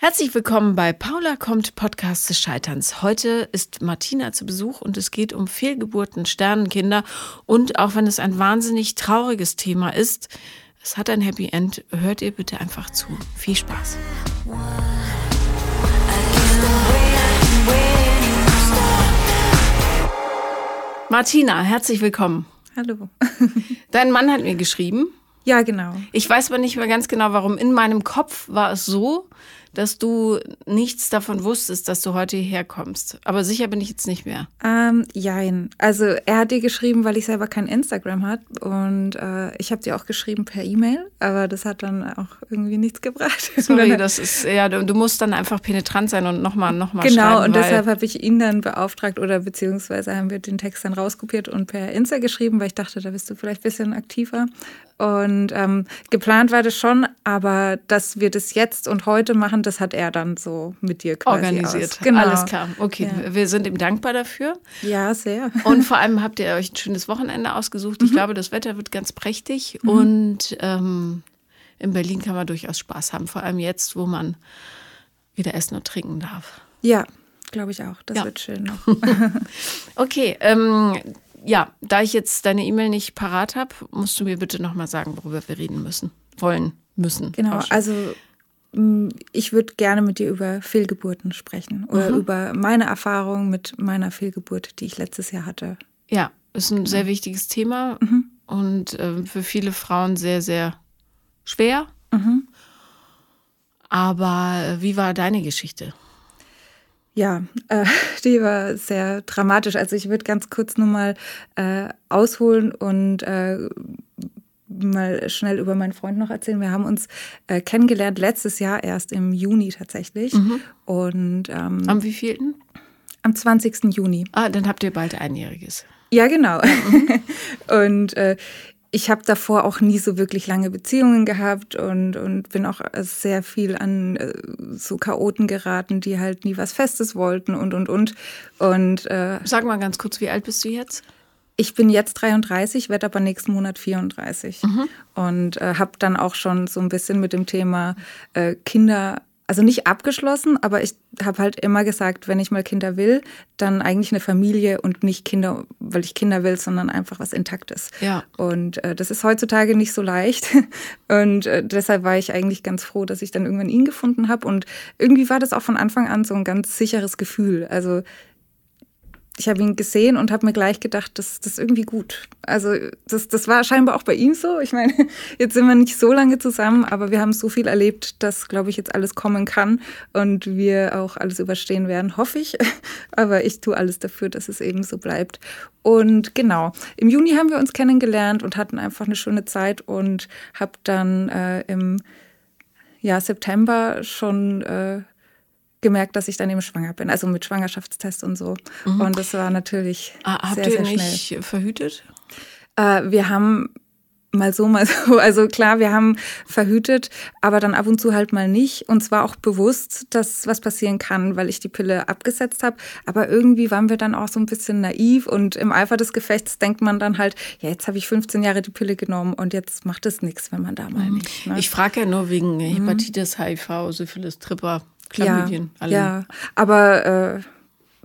Herzlich willkommen bei Paula kommt Podcast des Scheiterns. Heute ist Martina zu Besuch und es geht um Fehlgeburten, Sternenkinder und auch wenn es ein wahnsinnig trauriges Thema ist, es hat ein Happy End. Hört ihr bitte einfach zu. Viel Spaß. Martina, herzlich willkommen. Hallo. Dein Mann hat mir geschrieben. Ja, genau. Ich weiß aber nicht mehr ganz genau, warum. In meinem Kopf war es so, dass du nichts davon wusstest, dass du heute hierher kommst. Aber sicher bin ich jetzt nicht mehr. Ähm, jein. Also er hat dir geschrieben, weil ich selber kein Instagram hat und äh, ich habe dir auch geschrieben per E-Mail, aber das hat dann auch irgendwie nichts gebracht. Sorry, das ist ja, du musst dann einfach penetrant sein und nochmal, nochmal genau, schreiben. Genau, und deshalb habe ich ihn dann beauftragt oder beziehungsweise haben wir den Text dann rauskopiert und per Insta geschrieben, weil ich dachte, da bist du vielleicht ein bisschen aktiver. Und ähm, geplant war das schon, aber dass wir das jetzt und heute machen, das hat er dann so mit dir quasi organisiert. Aus. Genau. Alles klar. Okay, ja. wir sind ihm dankbar dafür. Ja, sehr. Und vor allem habt ihr euch ein schönes Wochenende ausgesucht. Ich mhm. glaube, das Wetter wird ganz prächtig mhm. und ähm, in Berlin kann man durchaus Spaß haben, vor allem jetzt, wo man wieder essen und trinken darf. Ja, glaube ich auch. Das ja. wird schön noch. okay, ähm, ja, da ich jetzt deine E-Mail nicht parat habe, musst du mir bitte nochmal sagen, worüber wir reden müssen, wollen, müssen. Genau, also ich würde gerne mit dir über Fehlgeburten sprechen oder mhm. über meine Erfahrung mit meiner Fehlgeburt, die ich letztes Jahr hatte. Ja, ist ein sehr wichtiges Thema mhm. und äh, für viele Frauen sehr, sehr schwer. Mhm. Aber äh, wie war deine Geschichte? Ja, äh, die war sehr dramatisch. Also ich würde ganz kurz nur mal äh, ausholen und äh, mal schnell über meinen Freund noch erzählen. Wir haben uns äh, kennengelernt letztes Jahr erst im Juni tatsächlich. Mhm. Und ähm, am wievielten? Am 20. Juni. Ah, dann habt ihr bald einjähriges. Ja, genau. Mhm. und äh, ich habe davor auch nie so wirklich lange Beziehungen gehabt und, und bin auch sehr viel an äh, so Chaoten geraten, die halt nie was Festes wollten und, und, und. und äh, Sag mal ganz kurz, wie alt bist du jetzt? Ich bin jetzt 33, werde aber nächsten Monat 34 mhm. und äh, habe dann auch schon so ein bisschen mit dem Thema äh, Kinder also nicht abgeschlossen, aber ich habe halt immer gesagt, wenn ich mal Kinder will, dann eigentlich eine Familie und nicht Kinder, weil ich Kinder will, sondern einfach was Intaktes. Ja. Und äh, das ist heutzutage nicht so leicht. Und äh, deshalb war ich eigentlich ganz froh, dass ich dann irgendwann ihn gefunden habe. Und irgendwie war das auch von Anfang an so ein ganz sicheres Gefühl. Also ich habe ihn gesehen und habe mir gleich gedacht, das, das ist irgendwie gut. Also das, das war scheinbar auch bei ihm so. Ich meine, jetzt sind wir nicht so lange zusammen, aber wir haben so viel erlebt, dass, glaube ich, jetzt alles kommen kann und wir auch alles überstehen werden, hoffe ich. Aber ich tue alles dafür, dass es eben so bleibt. Und genau, im Juni haben wir uns kennengelernt und hatten einfach eine schöne Zeit und habe dann äh, im ja, September schon äh, gemerkt, dass ich dann eben schwanger bin, also mit Schwangerschaftstest und so. Mhm. Und das war natürlich ah, sehr, habt ihr sehr nicht verhütet? Äh, wir haben mal so, mal so. Also klar, wir haben verhütet, aber dann ab und zu halt mal nicht. Und zwar auch bewusst, dass was passieren kann, weil ich die Pille abgesetzt habe. Aber irgendwie waren wir dann auch so ein bisschen naiv und im Eifer des Gefechts denkt man dann halt, ja, jetzt habe ich 15 Jahre die Pille genommen und jetzt macht es nichts, wenn man da mal mhm. nicht. Ne? Ich frage ja nur wegen mhm. Hepatitis, HIV, Syphilis, Tripper. Chlamydien. Ja, alle. ja. aber äh,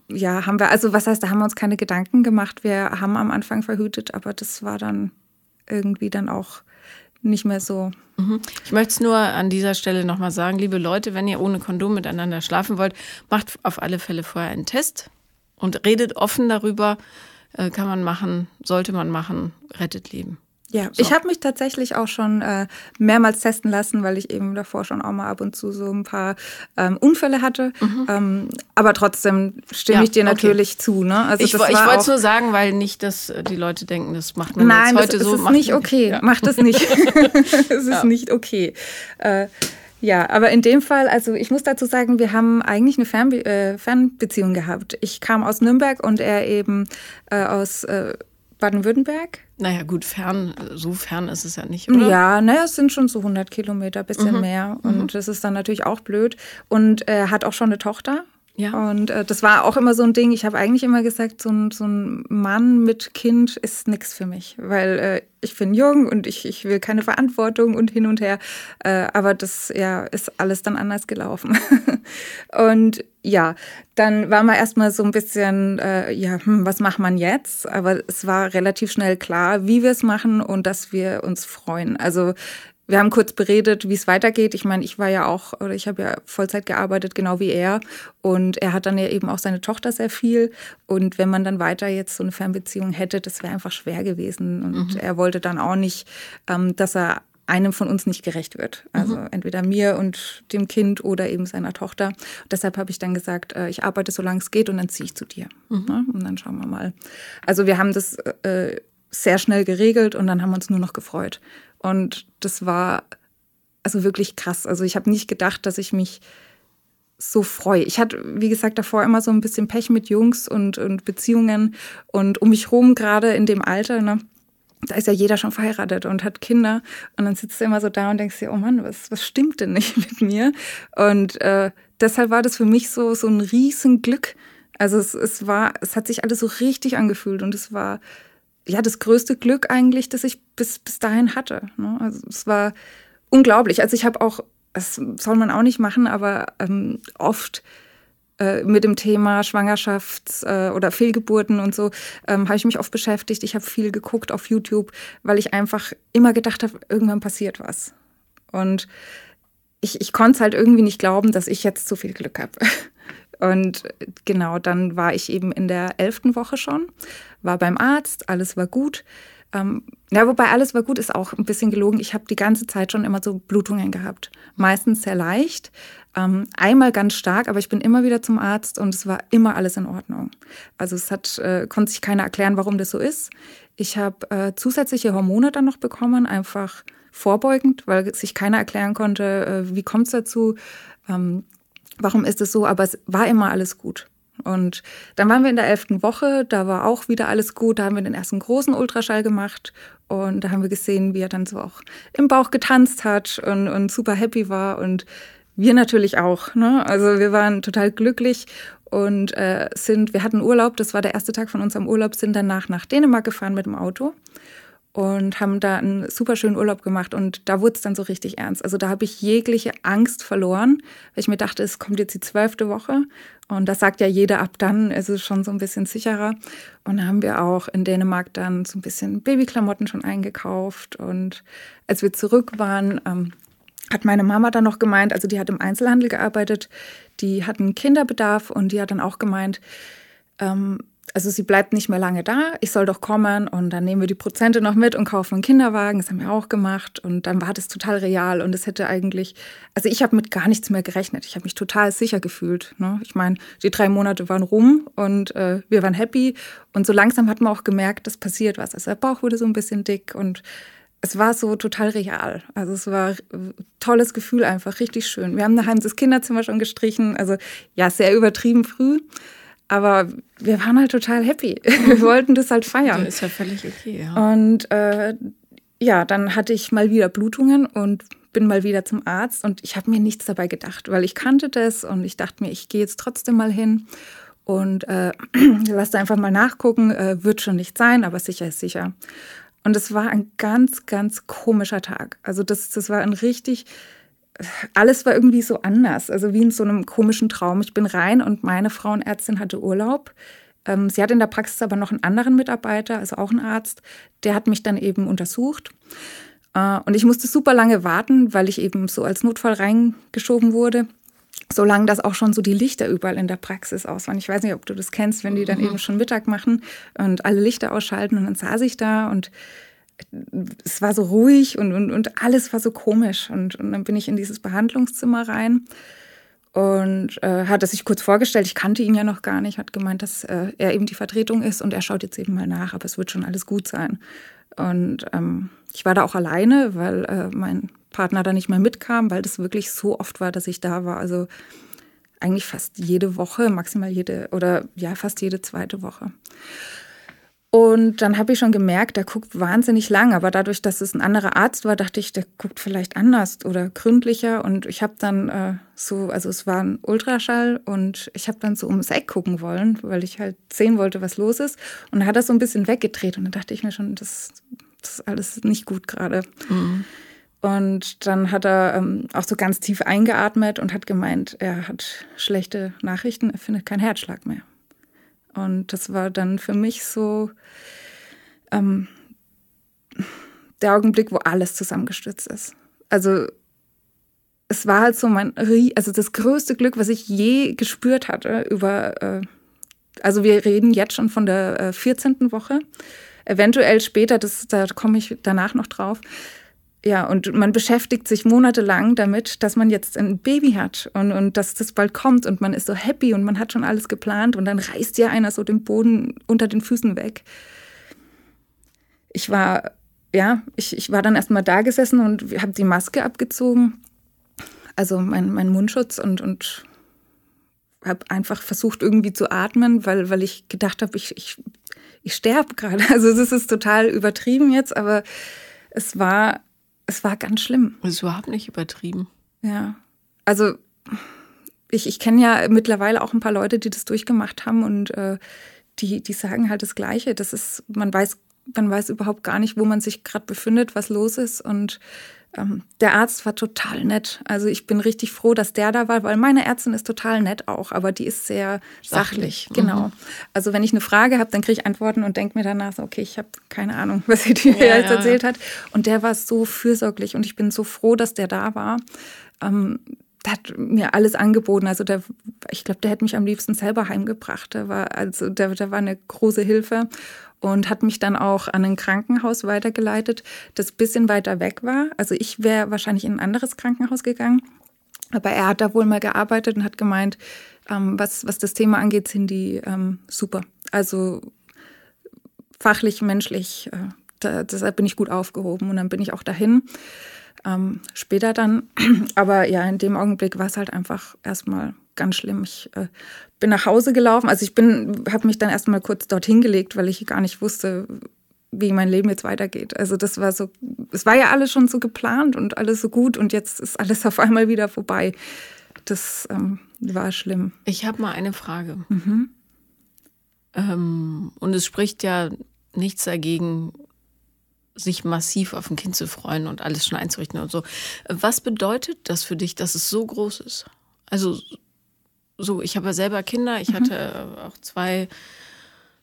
ja, haben wir, also was heißt, da haben wir uns keine Gedanken gemacht. Wir haben am Anfang verhütet, aber das war dann irgendwie dann auch nicht mehr so. Mhm. Ich möchte es nur an dieser Stelle nochmal sagen, liebe Leute, wenn ihr ohne Kondom miteinander schlafen wollt, macht auf alle Fälle vorher einen Test und redet offen darüber. Äh, kann man machen, sollte man machen, rettet Leben. Ja, so. ich habe mich tatsächlich auch schon äh, mehrmals testen lassen, weil ich eben davor schon auch mal ab und zu so ein paar ähm, Unfälle hatte. Mhm. Ähm, aber trotzdem stimme ja, ich dir natürlich okay. zu. Ne? Also ich, ich wollte es nur sagen, weil nicht, dass äh, die Leute denken, das macht man Nein, jetzt heute das, so. Nein, das ist nicht okay. Ja. Macht es nicht. es ist ja. nicht okay. Äh, ja, aber in dem Fall, also ich muss dazu sagen, wir haben eigentlich eine Fernbe äh, Fernbeziehung gehabt. Ich kam aus Nürnberg und er eben äh, aus äh, Baden-Württemberg. Naja, gut, fern, so fern ist es ja nicht, oder? Ja, naja, es sind schon so 100 Kilometer, bisschen mhm. mehr. Und mhm. das ist dann natürlich auch blöd. Und er hat auch schon eine Tochter. Ja. Und äh, das war auch immer so ein Ding. Ich habe eigentlich immer gesagt, so ein, so ein Mann mit Kind ist nichts für mich, weil äh, ich bin jung und ich, ich will keine Verantwortung und hin und her. Äh, aber das ja ist alles dann anders gelaufen. und ja, dann war man erstmal so ein bisschen, äh, ja, hm, was macht man jetzt? Aber es war relativ schnell klar, wie wir es machen und dass wir uns freuen. Also wir haben kurz beredet, wie es weitergeht. Ich meine, ich war ja auch, oder ich habe ja Vollzeit gearbeitet, genau wie er. Und er hat dann ja eben auch seine Tochter sehr viel. Und wenn man dann weiter jetzt so eine Fernbeziehung hätte, das wäre einfach schwer gewesen. Und mhm. er wollte dann auch nicht, ähm, dass er einem von uns nicht gerecht wird. Also mhm. entweder mir und dem Kind oder eben seiner Tochter. Und deshalb habe ich dann gesagt, äh, ich arbeite so lange es geht und dann ziehe ich zu dir. Mhm. Ja, und dann schauen wir mal. Also wir haben das äh, sehr schnell geregelt und dann haben wir uns nur noch gefreut. Und das war also wirklich krass. Also ich habe nicht gedacht, dass ich mich so freue. Ich hatte, wie gesagt, davor immer so ein bisschen Pech mit Jungs und, und Beziehungen und um mich rum, gerade in dem Alter, ne, da ist ja jeder schon verheiratet und hat Kinder. Und dann sitzt du immer so da und denkst dir, oh Mann, was, was stimmt denn nicht mit mir? Und äh, deshalb war das für mich so, so ein Riesenglück. Also es, es war, es hat sich alles so richtig angefühlt und es war ja das größte Glück eigentlich, das ich bis, bis dahin hatte. Ne? Also es war unglaublich. Also ich habe auch, das soll man auch nicht machen, aber ähm, oft äh, mit dem Thema Schwangerschafts- äh, oder Fehlgeburten und so ähm, habe ich mich oft beschäftigt. Ich habe viel geguckt auf YouTube, weil ich einfach immer gedacht habe, irgendwann passiert was. Und ich, ich konnte es halt irgendwie nicht glauben, dass ich jetzt so viel Glück habe. Und genau, dann war ich eben in der elften Woche schon, war beim Arzt, alles war gut. Ähm, ja, wobei alles war gut, ist auch ein bisschen gelogen. Ich habe die ganze Zeit schon immer so Blutungen gehabt. Meistens sehr leicht, ähm, einmal ganz stark, aber ich bin immer wieder zum Arzt und es war immer alles in Ordnung. Also es hat, äh, konnte sich keiner erklären, warum das so ist. Ich habe äh, zusätzliche Hormone dann noch bekommen, einfach vorbeugend, weil sich keiner erklären konnte, äh, wie kommt es dazu. Ähm, warum ist es so, aber es war immer alles gut. Und dann waren wir in der elften Woche, da war auch wieder alles gut, da haben wir den ersten großen Ultraschall gemacht und da haben wir gesehen, wie er dann so auch im Bauch getanzt hat und, und super happy war und wir natürlich auch. Ne? Also wir waren total glücklich und äh, sind, wir hatten Urlaub, das war der erste Tag von unserem Urlaub, sind danach nach Dänemark gefahren mit dem Auto und haben da einen super schönen Urlaub gemacht und da wurde es dann so richtig ernst. Also da habe ich jegliche Angst verloren, weil ich mir dachte, es kommt jetzt die zwölfte Woche und das sagt ja jeder ab dann, ist es schon so ein bisschen sicherer. Und da haben wir auch in Dänemark dann so ein bisschen Babyklamotten schon eingekauft und als wir zurück waren, ähm, hat meine Mama dann noch gemeint, also die hat im Einzelhandel gearbeitet, die hatten Kinderbedarf und die hat dann auch gemeint, ähm, also sie bleibt nicht mehr lange da, ich soll doch kommen und dann nehmen wir die Prozente noch mit und kaufen einen Kinderwagen, das haben wir auch gemacht und dann war das total real und es hätte eigentlich, also ich habe mit gar nichts mehr gerechnet, ich habe mich total sicher gefühlt. Ne? Ich meine, die drei Monate waren rum und äh, wir waren happy und so langsam hat man auch gemerkt, dass passiert was. Also der Bauch wurde so ein bisschen dick und es war so total real. Also es war ein tolles Gefühl einfach, richtig schön. Wir haben daheim das Kinderzimmer schon gestrichen, also ja, sehr übertrieben früh. Aber wir waren halt total happy. Wir wollten das halt feiern. Das ist ja völlig okay, ja. Und äh, ja, dann hatte ich mal wieder Blutungen und bin mal wieder zum Arzt und ich habe mir nichts dabei gedacht, weil ich kannte das und ich dachte mir, ich gehe jetzt trotzdem mal hin und äh, lass einfach mal nachgucken, äh, wird schon nicht sein, aber sicher ist sicher. Und es war ein ganz, ganz komischer Tag. Also das, das war ein richtig alles war irgendwie so anders, also wie in so einem komischen Traum. Ich bin rein und meine Frauenärztin hatte Urlaub. Ähm, sie hat in der Praxis aber noch einen anderen Mitarbeiter, also auch einen Arzt, der hat mich dann eben untersucht. Äh, und ich musste super lange warten, weil ich eben so als Notfall reingeschoben wurde. So lange, dass auch schon so die Lichter überall in der Praxis aus waren. Ich weiß nicht, ob du das kennst, wenn die dann mhm. eben schon Mittag machen und alle Lichter ausschalten. Und dann saß ich da und es war so ruhig und, und, und alles war so komisch. Und, und dann bin ich in dieses Behandlungszimmer rein und äh, hat sich kurz vorgestellt. Ich kannte ihn ja noch gar nicht, hat gemeint, dass äh, er eben die Vertretung ist und er schaut jetzt eben mal nach, aber es wird schon alles gut sein. Und ähm, ich war da auch alleine, weil äh, mein Partner da nicht mehr mitkam, weil das wirklich so oft war, dass ich da war. Also eigentlich fast jede Woche, maximal jede oder ja, fast jede zweite Woche. Und dann habe ich schon gemerkt, der guckt wahnsinnig lang. Aber dadurch, dass es ein anderer Arzt war, dachte ich, der guckt vielleicht anders oder gründlicher. Und ich habe dann äh, so, also es war ein Ultraschall und ich habe dann so ums Eck gucken wollen, weil ich halt sehen wollte, was los ist. Und dann hat er so ein bisschen weggedreht. Und dann dachte ich mir schon, das, das ist alles nicht gut gerade. Mhm. Und dann hat er ähm, auch so ganz tief eingeatmet und hat gemeint, er hat schlechte Nachrichten, er findet keinen Herzschlag mehr. Und das war dann für mich so ähm, der Augenblick, wo alles zusammengestürzt ist. Also es war halt so mein, also das größte Glück, was ich je gespürt hatte über, äh, also wir reden jetzt schon von der äh, 14. Woche, eventuell später, das, da komme ich danach noch drauf, ja, und man beschäftigt sich monatelang damit, dass man jetzt ein Baby hat und, und dass das bald kommt und man ist so happy und man hat schon alles geplant und dann reißt ja einer so den Boden unter den Füßen weg. Ich war, ja, ich, ich war dann erstmal da gesessen und habe die Maske abgezogen, also mein, mein Mundschutz und, und habe einfach versucht irgendwie zu atmen, weil, weil ich gedacht habe, ich, ich, ich sterbe gerade. Also es ist total übertrieben jetzt, aber es war es war ganz schlimm. Das ist überhaupt nicht übertrieben. Ja. Also ich, ich kenne ja mittlerweile auch ein paar Leute, die das durchgemacht haben und äh, die, die sagen halt das Gleiche. Das ist, man weiß, man weiß überhaupt gar nicht, wo man sich gerade befindet, was los ist. Und ähm, der Arzt war total nett. Also ich bin richtig froh, dass der da war, weil meine Ärztin ist total nett auch, aber die ist sehr sachlich. sachlich. Genau. Mhm. Also wenn ich eine Frage habe, dann kriege ich Antworten und denke mir danach so, okay, ich habe keine Ahnung, was sie dir ja, jetzt ja. erzählt hat. Und der war so fürsorglich und ich bin so froh, dass der da war. Ähm, der hat mir alles angeboten. Also der, ich glaube, der hätte mich am liebsten selber heimgebracht. Der war, also der, der war eine große Hilfe und hat mich dann auch an ein Krankenhaus weitergeleitet, das ein bisschen weiter weg war. Also ich wäre wahrscheinlich in ein anderes Krankenhaus gegangen. Aber er hat da wohl mal gearbeitet und hat gemeint, ähm, was, was das Thema angeht, sind die ähm, super. Also fachlich, menschlich, äh, da, deshalb bin ich gut aufgehoben. Und dann bin ich auch dahin. Ähm, später dann. Aber ja, in dem Augenblick war es halt einfach erstmal ganz schlimm. Ich äh, bin nach Hause gelaufen. Also ich bin, habe mich dann erstmal kurz dorthin gelegt, weil ich gar nicht wusste, wie mein Leben jetzt weitergeht. Also das war so, es war ja alles schon so geplant und alles so gut und jetzt ist alles auf einmal wieder vorbei. Das ähm, war schlimm. Ich habe mal eine Frage. Mhm. Ähm, und es spricht ja nichts dagegen, sich massiv auf ein Kind zu freuen und alles schon einzurichten und so. Was bedeutet das für dich, dass es so groß ist? Also so, ich habe ja selber Kinder, ich mhm. hatte auch zwei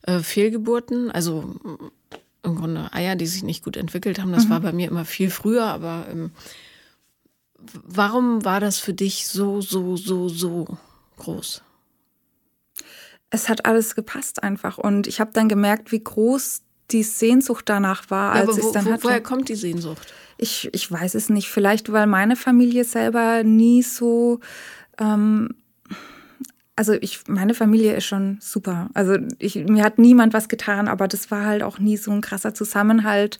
äh, Fehlgeburten, also im Grunde Eier, die sich nicht gut entwickelt haben. Das mhm. war bei mir immer viel früher, aber ähm, warum war das für dich so, so, so, so groß? Es hat alles gepasst einfach und ich habe dann gemerkt, wie groß die Sehnsucht danach war, als ja, ich es dann wo, hatte. Woher kommt die Sehnsucht? Ich, ich weiß es nicht. Vielleicht, weil meine Familie selber nie so ähm, also ich, meine Familie ist schon super. Also ich, mir hat niemand was getan, aber das war halt auch nie so ein krasser Zusammenhalt.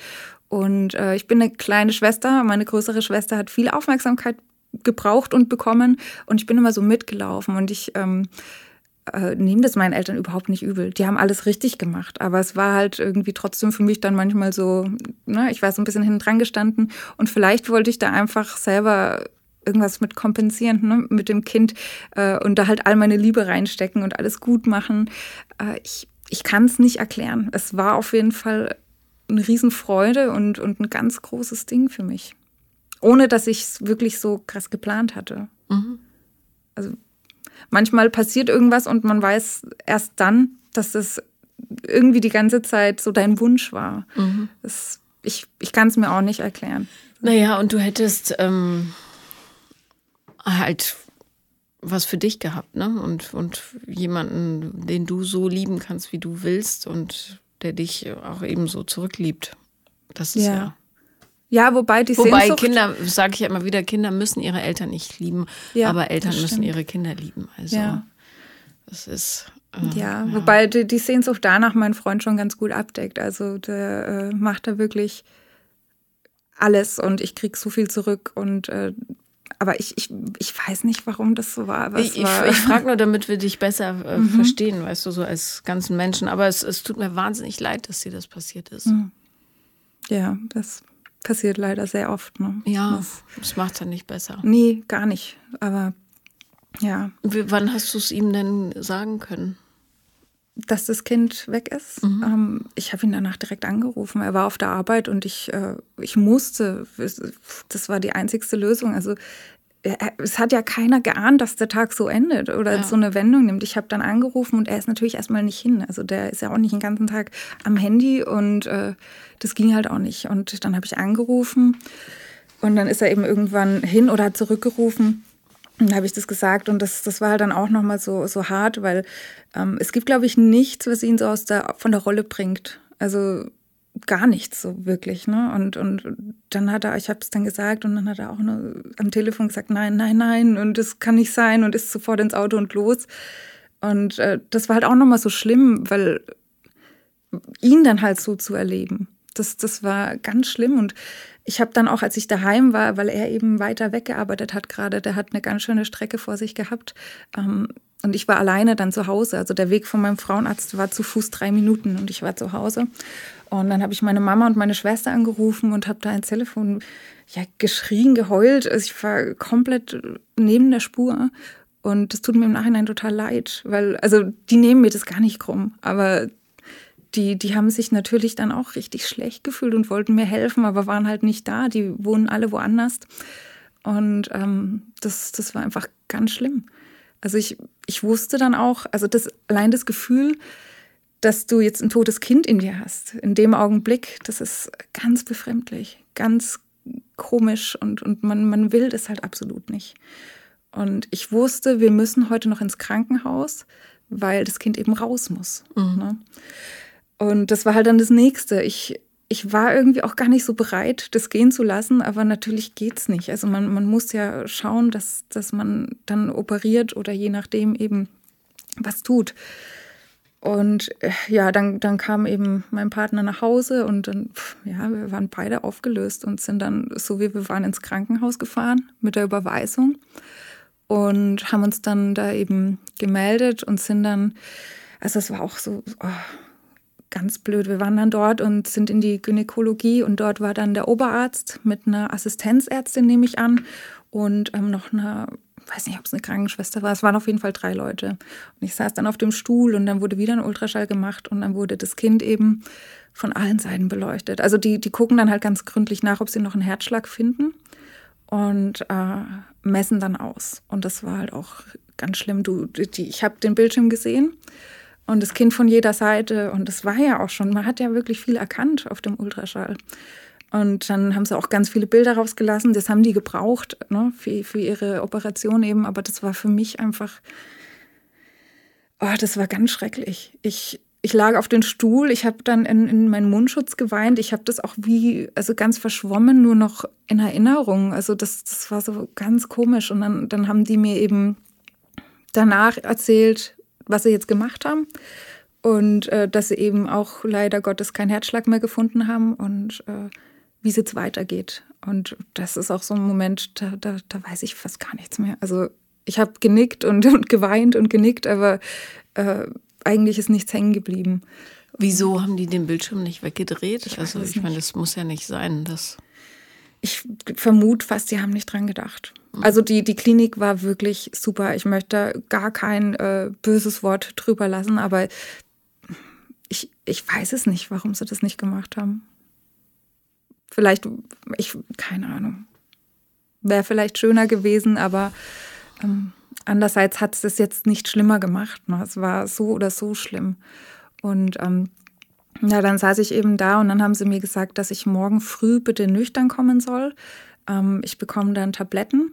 Und äh, ich bin eine kleine Schwester. Meine größere Schwester hat viel Aufmerksamkeit gebraucht und bekommen. Und ich bin immer so mitgelaufen. Und ich ähm, äh, nehme das meinen Eltern überhaupt nicht übel. Die haben alles richtig gemacht. Aber es war halt irgendwie trotzdem für mich dann manchmal so, ne, ich war so ein bisschen hinten dran gestanden. Und vielleicht wollte ich da einfach selber irgendwas mit kompensieren, ne, mit dem Kind äh, und da halt all meine Liebe reinstecken und alles gut machen. Äh, ich ich kann es nicht erklären. Es war auf jeden Fall eine Riesenfreude und, und ein ganz großes Ding für mich. Ohne dass ich es wirklich so krass geplant hatte. Mhm. Also manchmal passiert irgendwas und man weiß erst dann, dass das irgendwie die ganze Zeit so dein Wunsch war. Mhm. Das, ich ich kann es mir auch nicht erklären. Naja, und du hättest ähm, halt was für dich gehabt, ne? Und, und jemanden, den du so lieben kannst, wie du willst und der dich auch ebenso zurückliebt. Das ist ja. ja ja, wobei die Wobei Sehnsucht Kinder, sage ich ja immer wieder, Kinder müssen ihre Eltern nicht lieben, ja, aber Eltern müssen ihre Kinder lieben. Also ja. das ist. Äh, ja, ja, wobei die, die, Sehnsucht danach mein Freund schon ganz gut abdeckt. Also der äh, macht da wirklich alles und ich krieg so viel zurück und äh, aber ich, ich, ich weiß nicht, warum das so war. ich ich, ich frage nur, damit wir dich besser äh, mhm. verstehen, weißt du, so als ganzen Menschen. Aber es, es tut mir wahnsinnig leid, dass dir das passiert ist. Mhm. Ja, das passiert leider sehr oft. Ne? Ja, das, das macht es ja nicht besser. Nee, gar nicht. Aber ja. Wie, wann hast du es ihm denn sagen können? Dass das Kind weg ist. Mhm. Ähm, ich habe ihn danach direkt angerufen. Er war auf der Arbeit und ich, äh, ich musste. Das war die einzigste Lösung. Also es hat ja keiner geahnt, dass der Tag so endet oder ja. so eine Wendung nimmt. Ich habe dann angerufen und er ist natürlich erstmal nicht hin. Also der ist ja auch nicht den ganzen Tag am Handy und äh, das ging halt auch nicht. Und dann habe ich angerufen und dann ist er eben irgendwann hin oder hat zurückgerufen. Habe ich das gesagt und das, das war halt dann auch nochmal so, so hart, weil ähm, es gibt, glaube ich, nichts, was ihn so aus der, von der Rolle bringt. Also gar nichts so wirklich. Ne? Und, und dann hat er, ich habe es dann gesagt und dann hat er auch nur am Telefon gesagt, nein, nein, nein und das kann nicht sein und ist sofort ins Auto und los. Und äh, das war halt auch nochmal so schlimm, weil ihn dann halt so zu erleben, das, das war ganz schlimm und ich habe dann auch, als ich daheim war, weil er eben weiter weggearbeitet hat gerade, der hat eine ganz schöne Strecke vor sich gehabt. Ähm, und ich war alleine dann zu Hause. Also der Weg von meinem Frauenarzt war zu Fuß drei Minuten und ich war zu Hause. Und dann habe ich meine Mama und meine Schwester angerufen und habe da ein Telefon ja, geschrien, geheult. Also ich war komplett neben der Spur. Und das tut mir im Nachhinein total leid, weil, also die nehmen mir das gar nicht krumm. Aber die, die haben sich natürlich dann auch richtig schlecht gefühlt und wollten mir helfen, aber waren halt nicht da. Die wohnen alle woanders. Und ähm, das, das war einfach ganz schlimm. Also ich, ich wusste dann auch, also das, allein das Gefühl, dass du jetzt ein totes Kind in dir hast, in dem Augenblick, das ist ganz befremdlich, ganz komisch und, und man, man will das halt absolut nicht. Und ich wusste, wir müssen heute noch ins Krankenhaus, weil das Kind eben raus muss. Mhm. Ne? Und das war halt dann das Nächste. Ich, ich war irgendwie auch gar nicht so bereit, das gehen zu lassen, aber natürlich geht's nicht. Also man, man muss ja schauen, dass, dass man dann operiert oder je nachdem eben was tut. Und äh, ja, dann, dann kam eben mein Partner nach Hause und dann, ja, wir waren beide aufgelöst und sind dann, so wie wir waren, ins Krankenhaus gefahren mit der Überweisung und haben uns dann da eben gemeldet und sind dann, also es war auch so, oh, ganz blöd. Wir waren dann dort und sind in die Gynäkologie und dort war dann der Oberarzt mit einer Assistenzärztin, nehme ich an, und ähm, noch einer, weiß nicht, ob es eine Krankenschwester war. Es waren auf jeden Fall drei Leute. Und ich saß dann auf dem Stuhl und dann wurde wieder ein Ultraschall gemacht und dann wurde das Kind eben von allen Seiten beleuchtet. Also die, die gucken dann halt ganz gründlich nach, ob sie noch einen Herzschlag finden und äh, messen dann aus. Und das war halt auch ganz schlimm. Du, die, ich habe den Bildschirm gesehen und das Kind von jeder Seite. Und das war ja auch schon, man hat ja wirklich viel erkannt auf dem Ultraschall. Und dann haben sie auch ganz viele Bilder rausgelassen. Das haben die gebraucht ne, für, für ihre Operation eben. Aber das war für mich einfach, oh, das war ganz schrecklich. Ich, ich lag auf dem Stuhl, ich habe dann in, in meinen Mundschutz geweint. Ich habe das auch wie, also ganz verschwommen, nur noch in Erinnerung. Also das, das war so ganz komisch. Und dann, dann haben die mir eben danach erzählt, was sie jetzt gemacht haben und äh, dass sie eben auch leider Gottes keinen Herzschlag mehr gefunden haben und äh, wie es jetzt weitergeht. Und das ist auch so ein Moment, da, da, da weiß ich fast gar nichts mehr. Also ich habe genickt und, und geweint und genickt, aber äh, eigentlich ist nichts hängen geblieben. Wieso haben die den Bildschirm nicht weggedreht? Ich also ich meine, das muss ja nicht sein, dass ich vermute fast, die haben nicht dran gedacht. Also die, die Klinik war wirklich super. Ich möchte gar kein äh, böses Wort drüber lassen, aber ich, ich weiß es nicht, warum sie das nicht gemacht haben. Vielleicht, ich, keine Ahnung. Wäre vielleicht schöner gewesen, aber ähm, andererseits hat es das jetzt nicht schlimmer gemacht. Ne? Es war so oder so schlimm. Und ähm, ja, dann saß ich eben da und dann haben sie mir gesagt, dass ich morgen früh bitte nüchtern kommen soll. Ähm, ich bekomme dann Tabletten,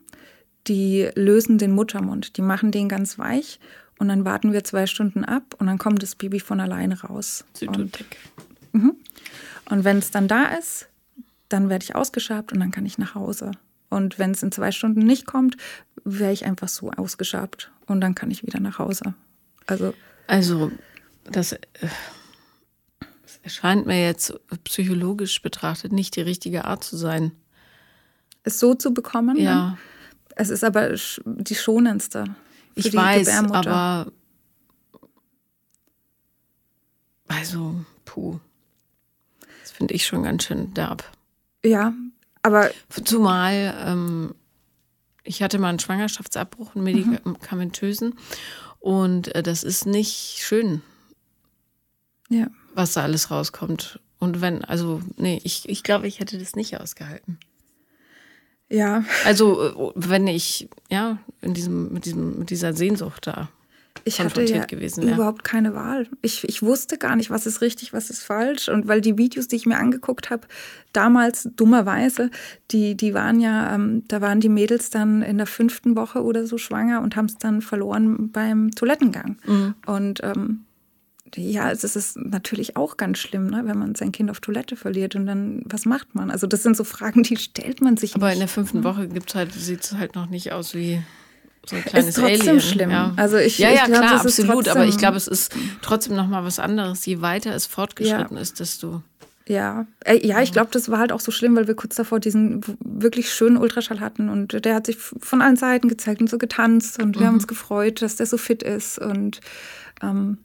die lösen den Muttermund, die machen den ganz weich und dann warten wir zwei Stunden ab und dann kommt das Baby von alleine raus. Und, mhm. und wenn es dann da ist, dann werde ich ausgeschabt und dann kann ich nach Hause. Und wenn es in zwei Stunden nicht kommt, wäre ich einfach so ausgeschabt und dann kann ich wieder nach Hause. Also, also das, äh, erscheint mir jetzt psychologisch betrachtet nicht die richtige Art zu sein. Es so zu bekommen? Ja. Es ist aber die schonendste. Ich weiß, aber also, puh. Das finde ich schon ganz schön derb. Ja, aber. Zumal ähm, ich hatte mal einen Schwangerschaftsabbruch, einen mhm. medikamentösen. Mhm. Und äh, das ist nicht schön. Ja. Was da alles rauskommt. Und wenn, also, nee, ich, ich glaube, ich hätte das nicht ausgehalten. Ja. Also, äh, wenn ich, ja, in diesem, mit diesem, mit dieser Sehnsucht da ich hatte ja gewesen überhaupt keine Wahl. Ich, ich wusste gar nicht, was ist richtig, was ist falsch. Und weil die Videos, die ich mir angeguckt habe, damals dummerweise, die, die waren ja, ähm, da waren die Mädels dann in der fünften Woche oder so schwanger und haben es dann verloren beim Toilettengang. Mhm. Und ähm, ja, es ist natürlich auch ganz schlimm, ne, wenn man sein Kind auf Toilette verliert und dann, was macht man? Also das sind so Fragen, die stellt man sich Aber nicht. in der fünften Woche gibt's halt, sieht es halt noch nicht aus wie so ein kleines ist trotzdem Alien. schlimm. Ja. Also ich, ja, ja, ich glaub, klar, absolut. Aber ich glaube, es ist trotzdem noch mal was anderes. Je weiter es fortgeschritten ja. ist, desto ja, ja, ich glaube, das war halt auch so schlimm, weil wir kurz davor diesen wirklich schönen Ultraschall hatten und der hat sich von allen Seiten gezeigt und so getanzt und wir mhm. haben uns gefreut, dass der so fit ist und ähm,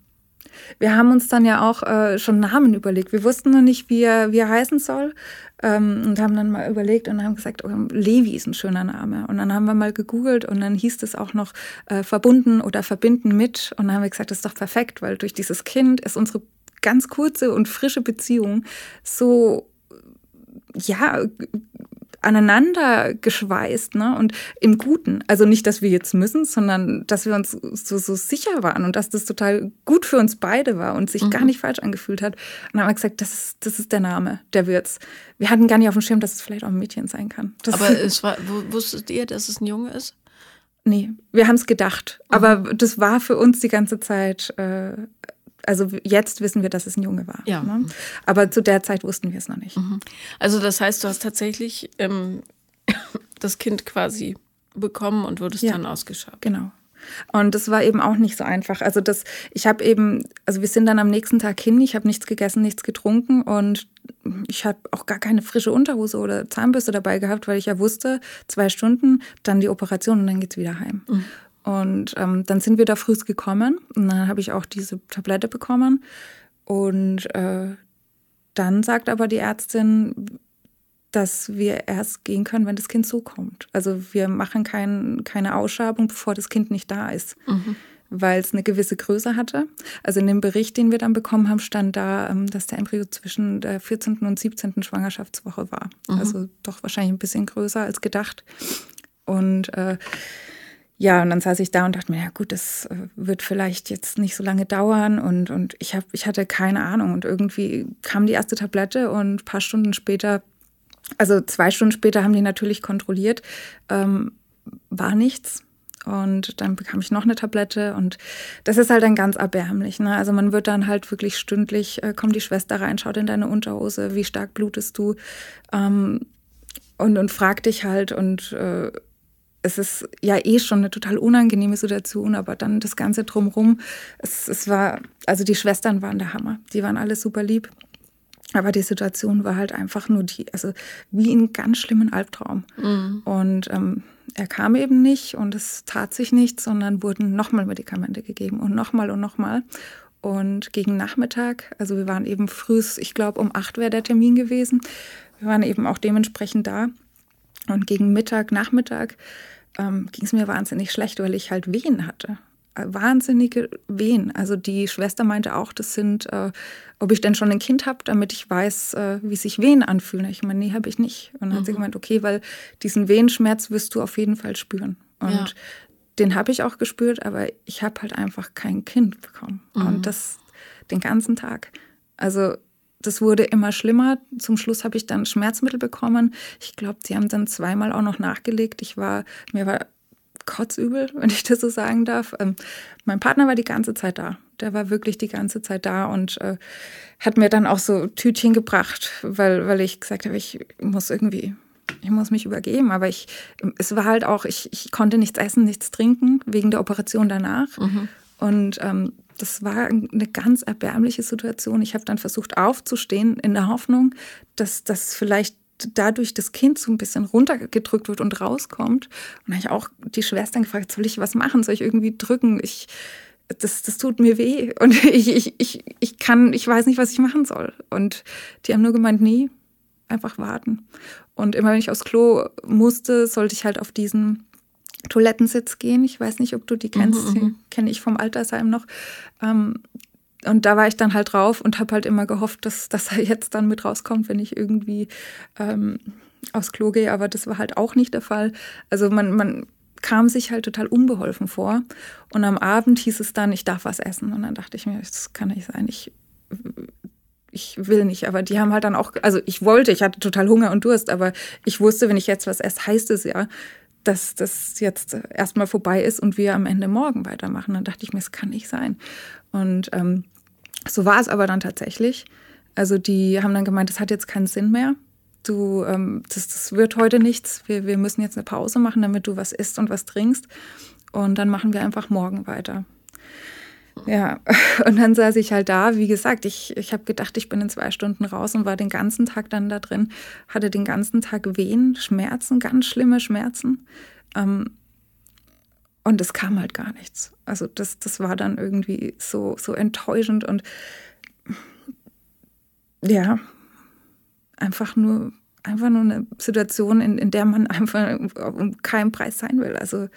wir haben uns dann ja auch äh, schon Namen überlegt. Wir wussten noch nicht, wie er, wie er heißen soll ähm, und haben dann mal überlegt und haben gesagt, oh, Levi ist ein schöner Name. Und dann haben wir mal gegoogelt und dann hieß es auch noch äh, verbunden oder verbinden mit. Und dann haben wir gesagt, das ist doch perfekt, weil durch dieses Kind ist unsere ganz kurze und frische Beziehung so ja, aneinander geschweißt, ne? Und im Guten. Also nicht, dass wir jetzt müssen, sondern dass wir uns so, so sicher waren und dass das total gut für uns beide war und sich mhm. gar nicht falsch angefühlt hat. Und dann haben wir gesagt, das ist, das ist der Name, der wird's. Wir hatten gar nicht auf dem Schirm, dass es vielleicht auch ein Mädchen sein kann. Das Aber es war, wusstet ihr, dass es ein Junge ist? Nee, wir haben es gedacht. Mhm. Aber das war für uns die ganze Zeit äh, also jetzt wissen wir, dass es ein Junge war. Ja. Ne? Aber zu der Zeit wussten wir es noch nicht. Mhm. Also das heißt, du hast tatsächlich ähm, das Kind quasi bekommen und wurdest ja. dann ausgeschaut. Genau. Und das war eben auch nicht so einfach. Also das, ich habe eben, also wir sind dann am nächsten Tag hin, ich habe nichts gegessen, nichts getrunken und ich habe auch gar keine frische Unterhose oder Zahnbürste dabei gehabt, weil ich ja wusste, zwei Stunden, dann die Operation und dann geht's wieder heim. Mhm. Und ähm, dann sind wir da früh gekommen und dann habe ich auch diese Tablette bekommen. Und äh, dann sagt aber die Ärztin, dass wir erst gehen können, wenn das Kind so kommt. Also wir machen kein, keine Ausschabung, bevor das Kind nicht da ist. Mhm. Weil es eine gewisse Größe hatte. Also in dem Bericht, den wir dann bekommen haben, stand da, ähm, dass der Embryo zwischen der 14. und 17. Schwangerschaftswoche war. Mhm. Also doch wahrscheinlich ein bisschen größer als gedacht. Und äh, ja, und dann saß ich da und dachte mir, ja gut, das äh, wird vielleicht jetzt nicht so lange dauern und, und ich, hab, ich hatte keine Ahnung. Und irgendwie kam die erste Tablette und ein paar Stunden später, also zwei Stunden später haben die natürlich kontrolliert, ähm, war nichts. Und dann bekam ich noch eine Tablette und das ist halt dann ganz erbärmlich. Ne? Also man wird dann halt wirklich stündlich, äh, kommt die Schwester rein, schaut in deine Unterhose, wie stark blutest du ähm, und, und fragt dich halt und äh, es ist ja eh schon eine total unangenehme Situation, aber dann das Ganze drumrum, es, es war, also die Schwestern waren der Hammer. Die waren alle super lieb. Aber die Situation war halt einfach nur die, also wie in ganz schlimmen Albtraum. Mhm. Und ähm, er kam eben nicht und es tat sich nichts, sondern wurden nochmal Medikamente gegeben und nochmal und nochmal. Und gegen Nachmittag, also wir waren eben früh, ich glaube um acht wäre der Termin gewesen. Wir waren eben auch dementsprechend da. Und gegen Mittag, Nachmittag ähm, ging es mir wahnsinnig schlecht, weil ich halt Wehen hatte. Äh, wahnsinnige Wehen. Also die Schwester meinte auch, das sind, äh, ob ich denn schon ein Kind habe, damit ich weiß, äh, wie sich Wehen anfühlen. Ich meine, nee, habe ich nicht. Und dann mhm. hat sie mhm. gemeint, okay, weil diesen Wehenschmerz wirst du auf jeden Fall spüren. Und ja. den habe ich auch gespürt, aber ich habe halt einfach kein Kind bekommen. Mhm. Und das den ganzen Tag. Also das wurde immer schlimmer. Zum Schluss habe ich dann Schmerzmittel bekommen. Ich glaube, sie haben dann zweimal auch noch nachgelegt. Ich war, mir war kotzübel, wenn ich das so sagen darf. Ähm, mein Partner war die ganze Zeit da. Der war wirklich die ganze Zeit da und äh, hat mir dann auch so Tütchen gebracht, weil, weil ich gesagt habe, ich muss irgendwie, ich muss mich übergeben. Aber ich, es war halt auch, ich, ich konnte nichts essen, nichts trinken wegen der Operation danach. Mhm. Und ähm, das war eine ganz erbärmliche Situation. Ich habe dann versucht aufzustehen in der Hoffnung, dass das vielleicht dadurch das Kind so ein bisschen runtergedrückt wird und rauskommt. Und habe ich auch die Schwestern gefragt, soll ich was machen? Soll ich irgendwie drücken? Ich, das, das tut mir weh. Und ich, ich, ich, ich kann, ich weiß nicht, was ich machen soll. Und die haben nur gemeint, nee, einfach warten. Und immer wenn ich aufs Klo musste, sollte ich halt auf diesen Toilettensitz gehen. Ich weiß nicht, ob du die kennst, mhm, mhm. kenne ich vom Altersheim noch. Ähm, und da war ich dann halt drauf und habe halt immer gehofft, dass, dass er jetzt dann mit rauskommt, wenn ich irgendwie ähm, aufs Klo gehe. Aber das war halt auch nicht der Fall. Also man, man kam sich halt total unbeholfen vor. Und am Abend hieß es dann, ich darf was essen. Und dann dachte ich mir, das kann nicht sein. Ich, ich will nicht. Aber die haben halt dann auch, also ich wollte, ich hatte total Hunger und Durst, aber ich wusste, wenn ich jetzt was esse, heißt es ja, dass das jetzt erstmal vorbei ist und wir am Ende morgen weitermachen. Dann dachte ich mir, es kann nicht sein. Und ähm, so war es aber dann tatsächlich. Also die haben dann gemeint, das hat jetzt keinen Sinn mehr. Du, ähm, das, das wird heute nichts. Wir, wir müssen jetzt eine Pause machen, damit du was isst und was trinkst. Und dann machen wir einfach morgen weiter. Ja, und dann saß ich halt da. Wie gesagt, ich, ich habe gedacht, ich bin in zwei Stunden raus und war den ganzen Tag dann da drin, hatte den ganzen Tag Wehen, Schmerzen, ganz schlimme Schmerzen. Ähm, und es kam halt gar nichts. Also das, das war dann irgendwie so, so enttäuschend und ja, einfach nur, einfach nur eine Situation, in, in der man einfach um keinen Preis sein will. Also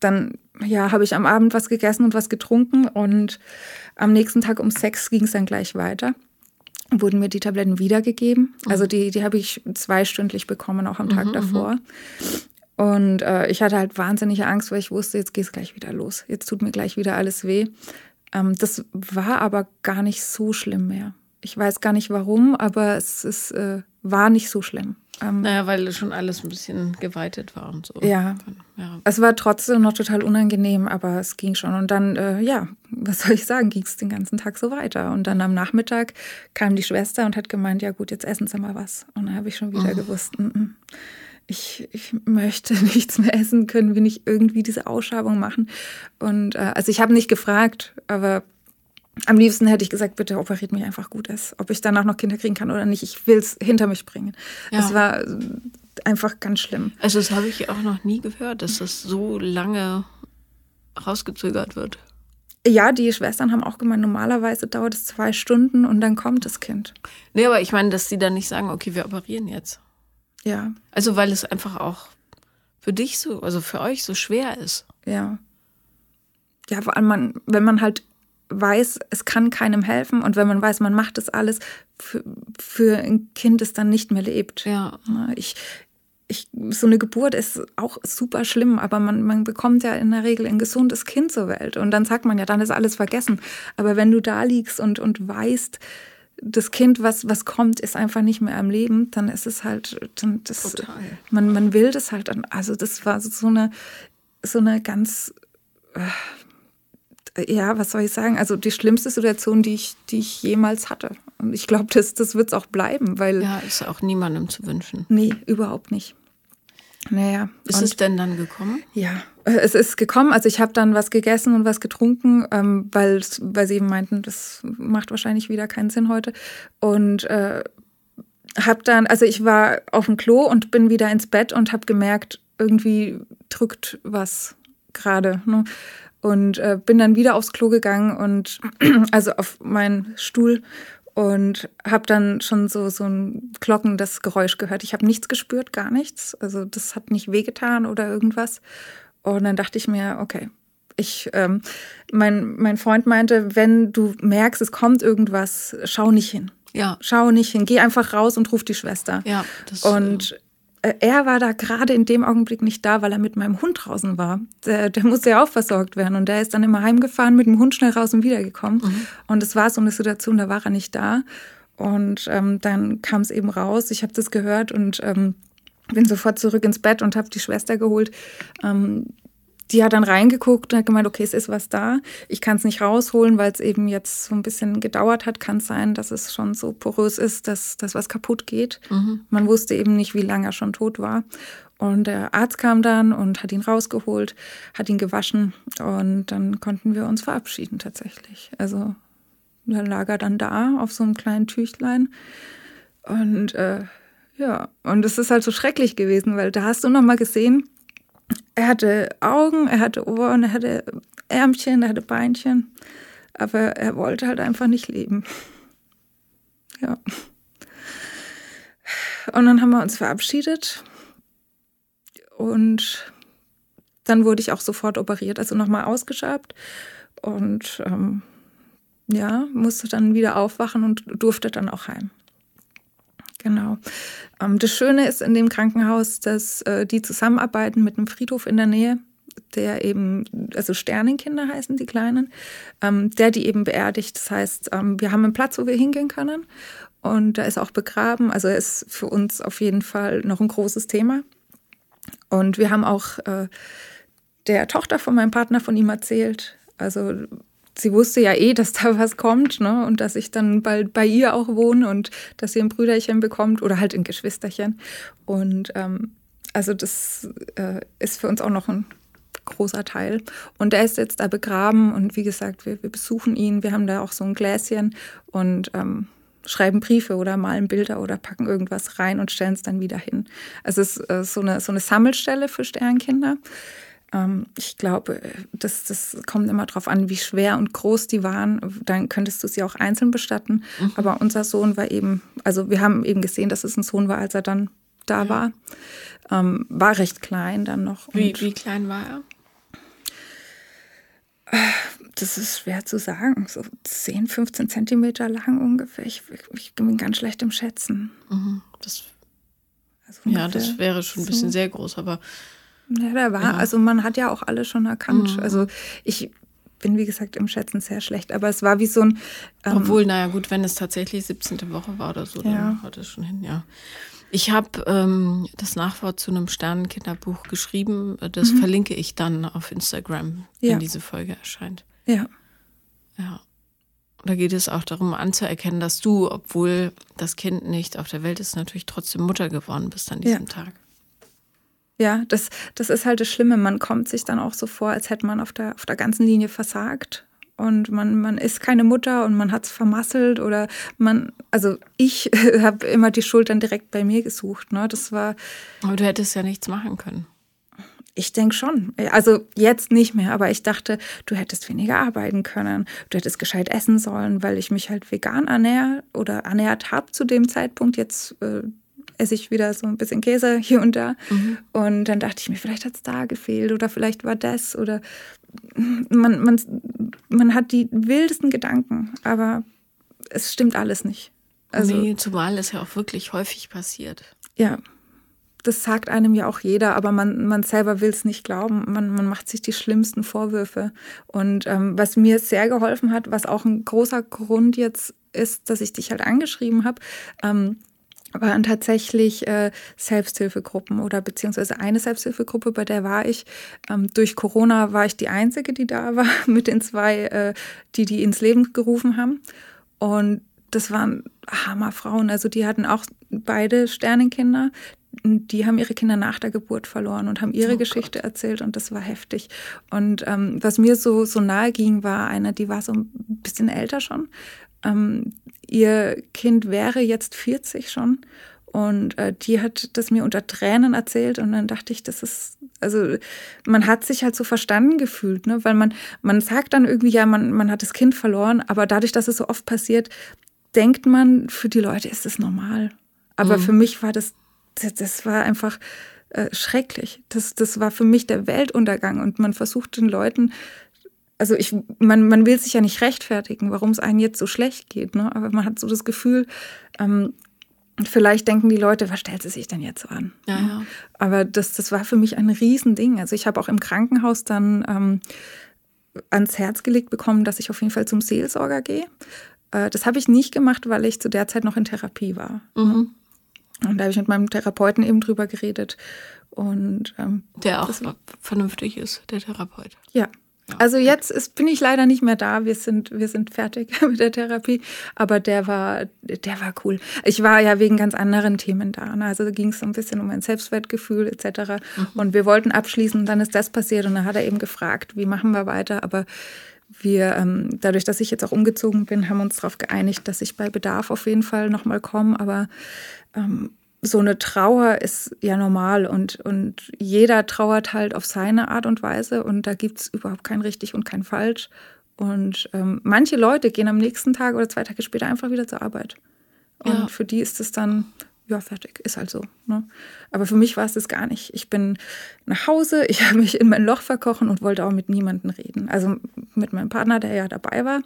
dann ja, habe ich am Abend was gegessen und was getrunken und am nächsten Tag um sechs ging es dann gleich weiter. Wurden mir die Tabletten wiedergegeben. Also die, die habe ich zweistündlich bekommen, auch am Tag mhm, davor. Mhm. Und äh, ich hatte halt wahnsinnige Angst, weil ich wusste, jetzt geht es gleich wieder los. Jetzt tut mir gleich wieder alles weh. Ähm, das war aber gar nicht so schlimm mehr. Ich weiß gar nicht warum, aber es, es äh, war nicht so schlimm. Ähm, naja, weil schon alles ein bisschen geweitet war und so. Ja. ja. Es war trotzdem noch total unangenehm, aber es ging schon. Und dann, äh, ja, was soll ich sagen, ging es den ganzen Tag so weiter. Und dann am Nachmittag kam die Schwester und hat gemeint, ja gut, jetzt essen Sie mal was. Und dann habe ich schon wieder oh. gewusst, mm. Mm ich, ich möchte nichts mehr essen, können wir nicht irgendwie diese Ausschabung machen? Und äh, also ich habe nicht gefragt, aber am liebsten hätte ich gesagt, bitte operiert mich einfach gut ist. Ob ich danach noch Kinder kriegen kann oder nicht, ich will es hinter mich bringen. Ja. Es war einfach ganz schlimm. Also das habe ich auch noch nie gehört, dass das so lange rausgezögert wird. Ja, die Schwestern haben auch gemeint, normalerweise dauert es zwei Stunden und dann kommt das Kind. Nee, aber ich meine, dass sie dann nicht sagen, okay, wir operieren jetzt. Ja. Also weil es einfach auch für dich so, also für euch so schwer ist. Ja. Ja, vor allem, man, wenn man halt weiß, es kann keinem helfen und wenn man weiß, man macht das alles für, für ein Kind, das dann nicht mehr lebt. Ja. Ich, ich, so eine Geburt ist auch super schlimm, aber man, man bekommt ja in der Regel ein gesundes Kind zur Welt und dann sagt man ja, dann ist alles vergessen. Aber wenn du da liegst und, und weißt, das Kind, was, was kommt, ist einfach nicht mehr am Leben, dann ist es halt, dann das, Total. Man, man will das halt. Also das war so eine, so eine ganz, äh, ja, was soll ich sagen? Also die schlimmste Situation, die ich, die ich jemals hatte. Und ich glaube, das, das wird es auch bleiben, weil. Ja, ist auch niemandem zu wünschen. Nee, überhaupt nicht. Naja. Ist es denn dann gekommen? Ja, äh, es ist gekommen. Also ich habe dann was gegessen und was getrunken, ähm, weil, weil sie eben meinten, das macht wahrscheinlich wieder keinen Sinn heute. Und äh, habe dann, also ich war auf dem Klo und bin wieder ins Bett und habe gemerkt, irgendwie drückt was gerade. Ne? Und äh, bin dann wieder aufs Klo gegangen und also auf meinen Stuhl und habe dann schon so so ein glockendes Geräusch gehört. Ich habe nichts gespürt, gar nichts. Also das hat nicht wehgetan oder irgendwas. Und dann dachte ich mir, okay, ich, ähm, mein, mein Freund meinte, wenn du merkst, es kommt irgendwas, schau nicht hin. Ja. Schau nicht hin. Geh einfach raus und ruf die Schwester. Ja. Das, und äh, er war da gerade in dem Augenblick nicht da, weil er mit meinem Hund draußen war. Der, der musste ja auch versorgt werden. Und der ist dann immer heimgefahren, mit dem Hund schnell raus und wiedergekommen. Mhm. Und es war so eine Situation, da war er nicht da. Und ähm, dann kam es eben raus. Ich habe das gehört und ähm, bin sofort zurück ins Bett und habe die Schwester geholt. Ähm, die hat dann reingeguckt und hat gemeint, okay, es ist was da. Ich kann es nicht rausholen, weil es eben jetzt so ein bisschen gedauert hat. Kann es sein, dass es schon so porös ist, dass, dass was kaputt geht. Mhm. Man wusste eben nicht, wie lange er schon tot war. Und der Arzt kam dann und hat ihn rausgeholt, hat ihn gewaschen und dann konnten wir uns verabschieden tatsächlich. Also da lag er dann da auf so einem kleinen Tüchlein und äh, Ja, und es ist halt so schrecklich gewesen, weil da hast du noch mal gesehen, er hatte Augen, er hatte Ohren, er hatte Ärmchen, er hatte Beinchen, aber er wollte halt einfach nicht leben. Ja. Und dann haben wir uns verabschiedet und dann wurde ich auch sofort operiert, also nochmal ausgeschabt und ähm, ja, musste dann wieder aufwachen und durfte dann auch heim. Genau. Ähm, das Schöne ist in dem Krankenhaus, dass äh, die zusammenarbeiten mit einem Friedhof in der Nähe, der eben, also Sternenkinder heißen die Kleinen, ähm, der die eben beerdigt. Das heißt, ähm, wir haben einen Platz, wo wir hingehen können und da ist auch begraben. Also ist für uns auf jeden Fall noch ein großes Thema. Und wir haben auch äh, der Tochter von meinem Partner von ihm erzählt. Also sie wusste ja eh, dass da was kommt, ne? Und dass ich dann bald bei ihr auch wohne und dass sie ein Brüderchen bekommt oder halt ein Geschwisterchen. Und ähm, also das äh, ist für uns auch noch ein großer Teil. Und er ist jetzt da begraben und wie gesagt, wir, wir besuchen ihn. Wir haben da auch so ein Gläschen und ähm, schreiben Briefe oder malen Bilder oder packen irgendwas rein und stellen es dann wieder hin. Also es ist äh, so, eine, so eine Sammelstelle für Sternkinder. Ähm, ich glaube, das, das kommt immer darauf an, wie schwer und groß die waren. Dann könntest du sie auch einzeln bestatten. Mhm. Aber unser Sohn war eben, also wir haben eben gesehen, dass es ein Sohn war, als er dann da ja. war. Ähm, war recht klein dann noch. Wie, wie klein war er? Das ist schwer zu sagen. So 10, 15 Zentimeter lang ungefähr. Ich, ich bin ganz schlecht im Schätzen. Mhm. Das, also ja, das wäre schon ein bisschen so. sehr groß, aber ja, da war, ja. also man hat ja auch alle schon erkannt. Mhm. Also ich bin, wie gesagt, im Schätzen sehr schlecht, aber es war wie so ein. Ähm, Obwohl, naja, gut, wenn es tatsächlich 17. Woche war oder so, dann ja. hat es schon hin, ja. Ich habe ähm, das Nachwort zu einem Sternenkinderbuch geschrieben. Das mhm. verlinke ich dann auf Instagram, wenn ja. diese Folge erscheint. Ja. Ja. Da geht es auch darum anzuerkennen, dass du, obwohl das Kind nicht auf der Welt ist, natürlich trotzdem Mutter geworden bist an diesem ja. Tag. Ja, das, das ist halt das Schlimme. Man kommt sich dann auch so vor, als hätte man auf der, auf der ganzen Linie versagt. Und man, man ist keine Mutter und man hat es vermasselt oder man, also ich habe immer die Schuld dann direkt bei mir gesucht. Ne? Das war. Aber du hättest ja nichts machen können. Ich denke schon. Also jetzt nicht mehr, aber ich dachte, du hättest weniger arbeiten können. Du hättest gescheit essen sollen, weil ich mich halt vegan ernähre oder ernährt habe zu dem Zeitpunkt. Jetzt äh, esse ich wieder so ein bisschen Käse hier und da. Mhm. Und dann dachte ich mir, vielleicht hat es da gefehlt oder vielleicht war das oder man, man, man hat die wildesten Gedanken, aber es stimmt alles nicht. Also, nee, zumal es ja auch wirklich häufig passiert. Ja, das sagt einem ja auch jeder, aber man, man selber will es nicht glauben. Man, man macht sich die schlimmsten Vorwürfe. Und ähm, was mir sehr geholfen hat, was auch ein großer Grund jetzt ist, dass ich dich halt angeschrieben habe, ähm, waren tatsächlich äh, Selbsthilfegruppen oder beziehungsweise eine Selbsthilfegruppe, bei der war ich. Ähm, durch Corona war ich die Einzige, die da war, mit den zwei, äh, die die ins Leben gerufen haben. Und das waren Hammerfrauen. Also die hatten auch beide Sternenkinder. Die haben ihre Kinder nach der Geburt verloren und haben ihre oh Geschichte Gott. erzählt und das war heftig. Und ähm, was mir so, so nahe ging, war eine, die war so ein bisschen älter schon ähm, ihr Kind wäre jetzt 40 schon und äh, die hat das mir unter Tränen erzählt und dann dachte ich, das ist, also man hat sich halt so verstanden gefühlt, ne? weil man, man sagt dann irgendwie, ja, man, man hat das Kind verloren, aber dadurch, dass es so oft passiert, denkt man, für die Leute ist es normal. Aber mhm. für mich war das, das, das war einfach äh, schrecklich. Das, das war für mich der Weltuntergang und man versucht den Leuten also ich, man, man will sich ja nicht rechtfertigen, warum es einem jetzt so schlecht geht, ne? aber man hat so das Gefühl, ähm, vielleicht denken die Leute, was stellt sie sich denn jetzt so an? Ja, ja. Aber das, das war für mich ein Riesending. Also ich habe auch im Krankenhaus dann ähm, ans Herz gelegt bekommen, dass ich auf jeden Fall zum Seelsorger gehe. Äh, das habe ich nicht gemacht, weil ich zu der Zeit noch in Therapie war. Mhm. Und da habe ich mit meinem Therapeuten eben drüber geredet. Und ähm, der auch vernünftig ist, der Therapeut. Ja, also jetzt ist, bin ich leider nicht mehr da. Wir sind, wir sind fertig mit der Therapie. Aber der war, der war cool. Ich war ja wegen ganz anderen Themen da. Ne? Also da ging es so ein bisschen um mein Selbstwertgefühl etc. Mhm. Und wir wollten abschließen dann ist das passiert. Und dann hat er eben gefragt, wie machen wir weiter? Aber wir, ähm, dadurch, dass ich jetzt auch umgezogen bin, haben uns darauf geeinigt, dass ich bei Bedarf auf jeden Fall nochmal komme. Aber ähm, so eine Trauer ist ja normal und, und jeder trauert halt auf seine Art und Weise und da gibt's überhaupt kein richtig und kein falsch. Und ähm, manche Leute gehen am nächsten Tag oder zwei Tage später einfach wieder zur Arbeit. Und ja. für die ist es dann, ja, fertig, ist halt so. Ne? Aber für mich war es das gar nicht. Ich bin nach Hause, ich habe mich in mein Loch verkochen und wollte auch mit niemandem reden. Also mit meinem Partner, der ja dabei war.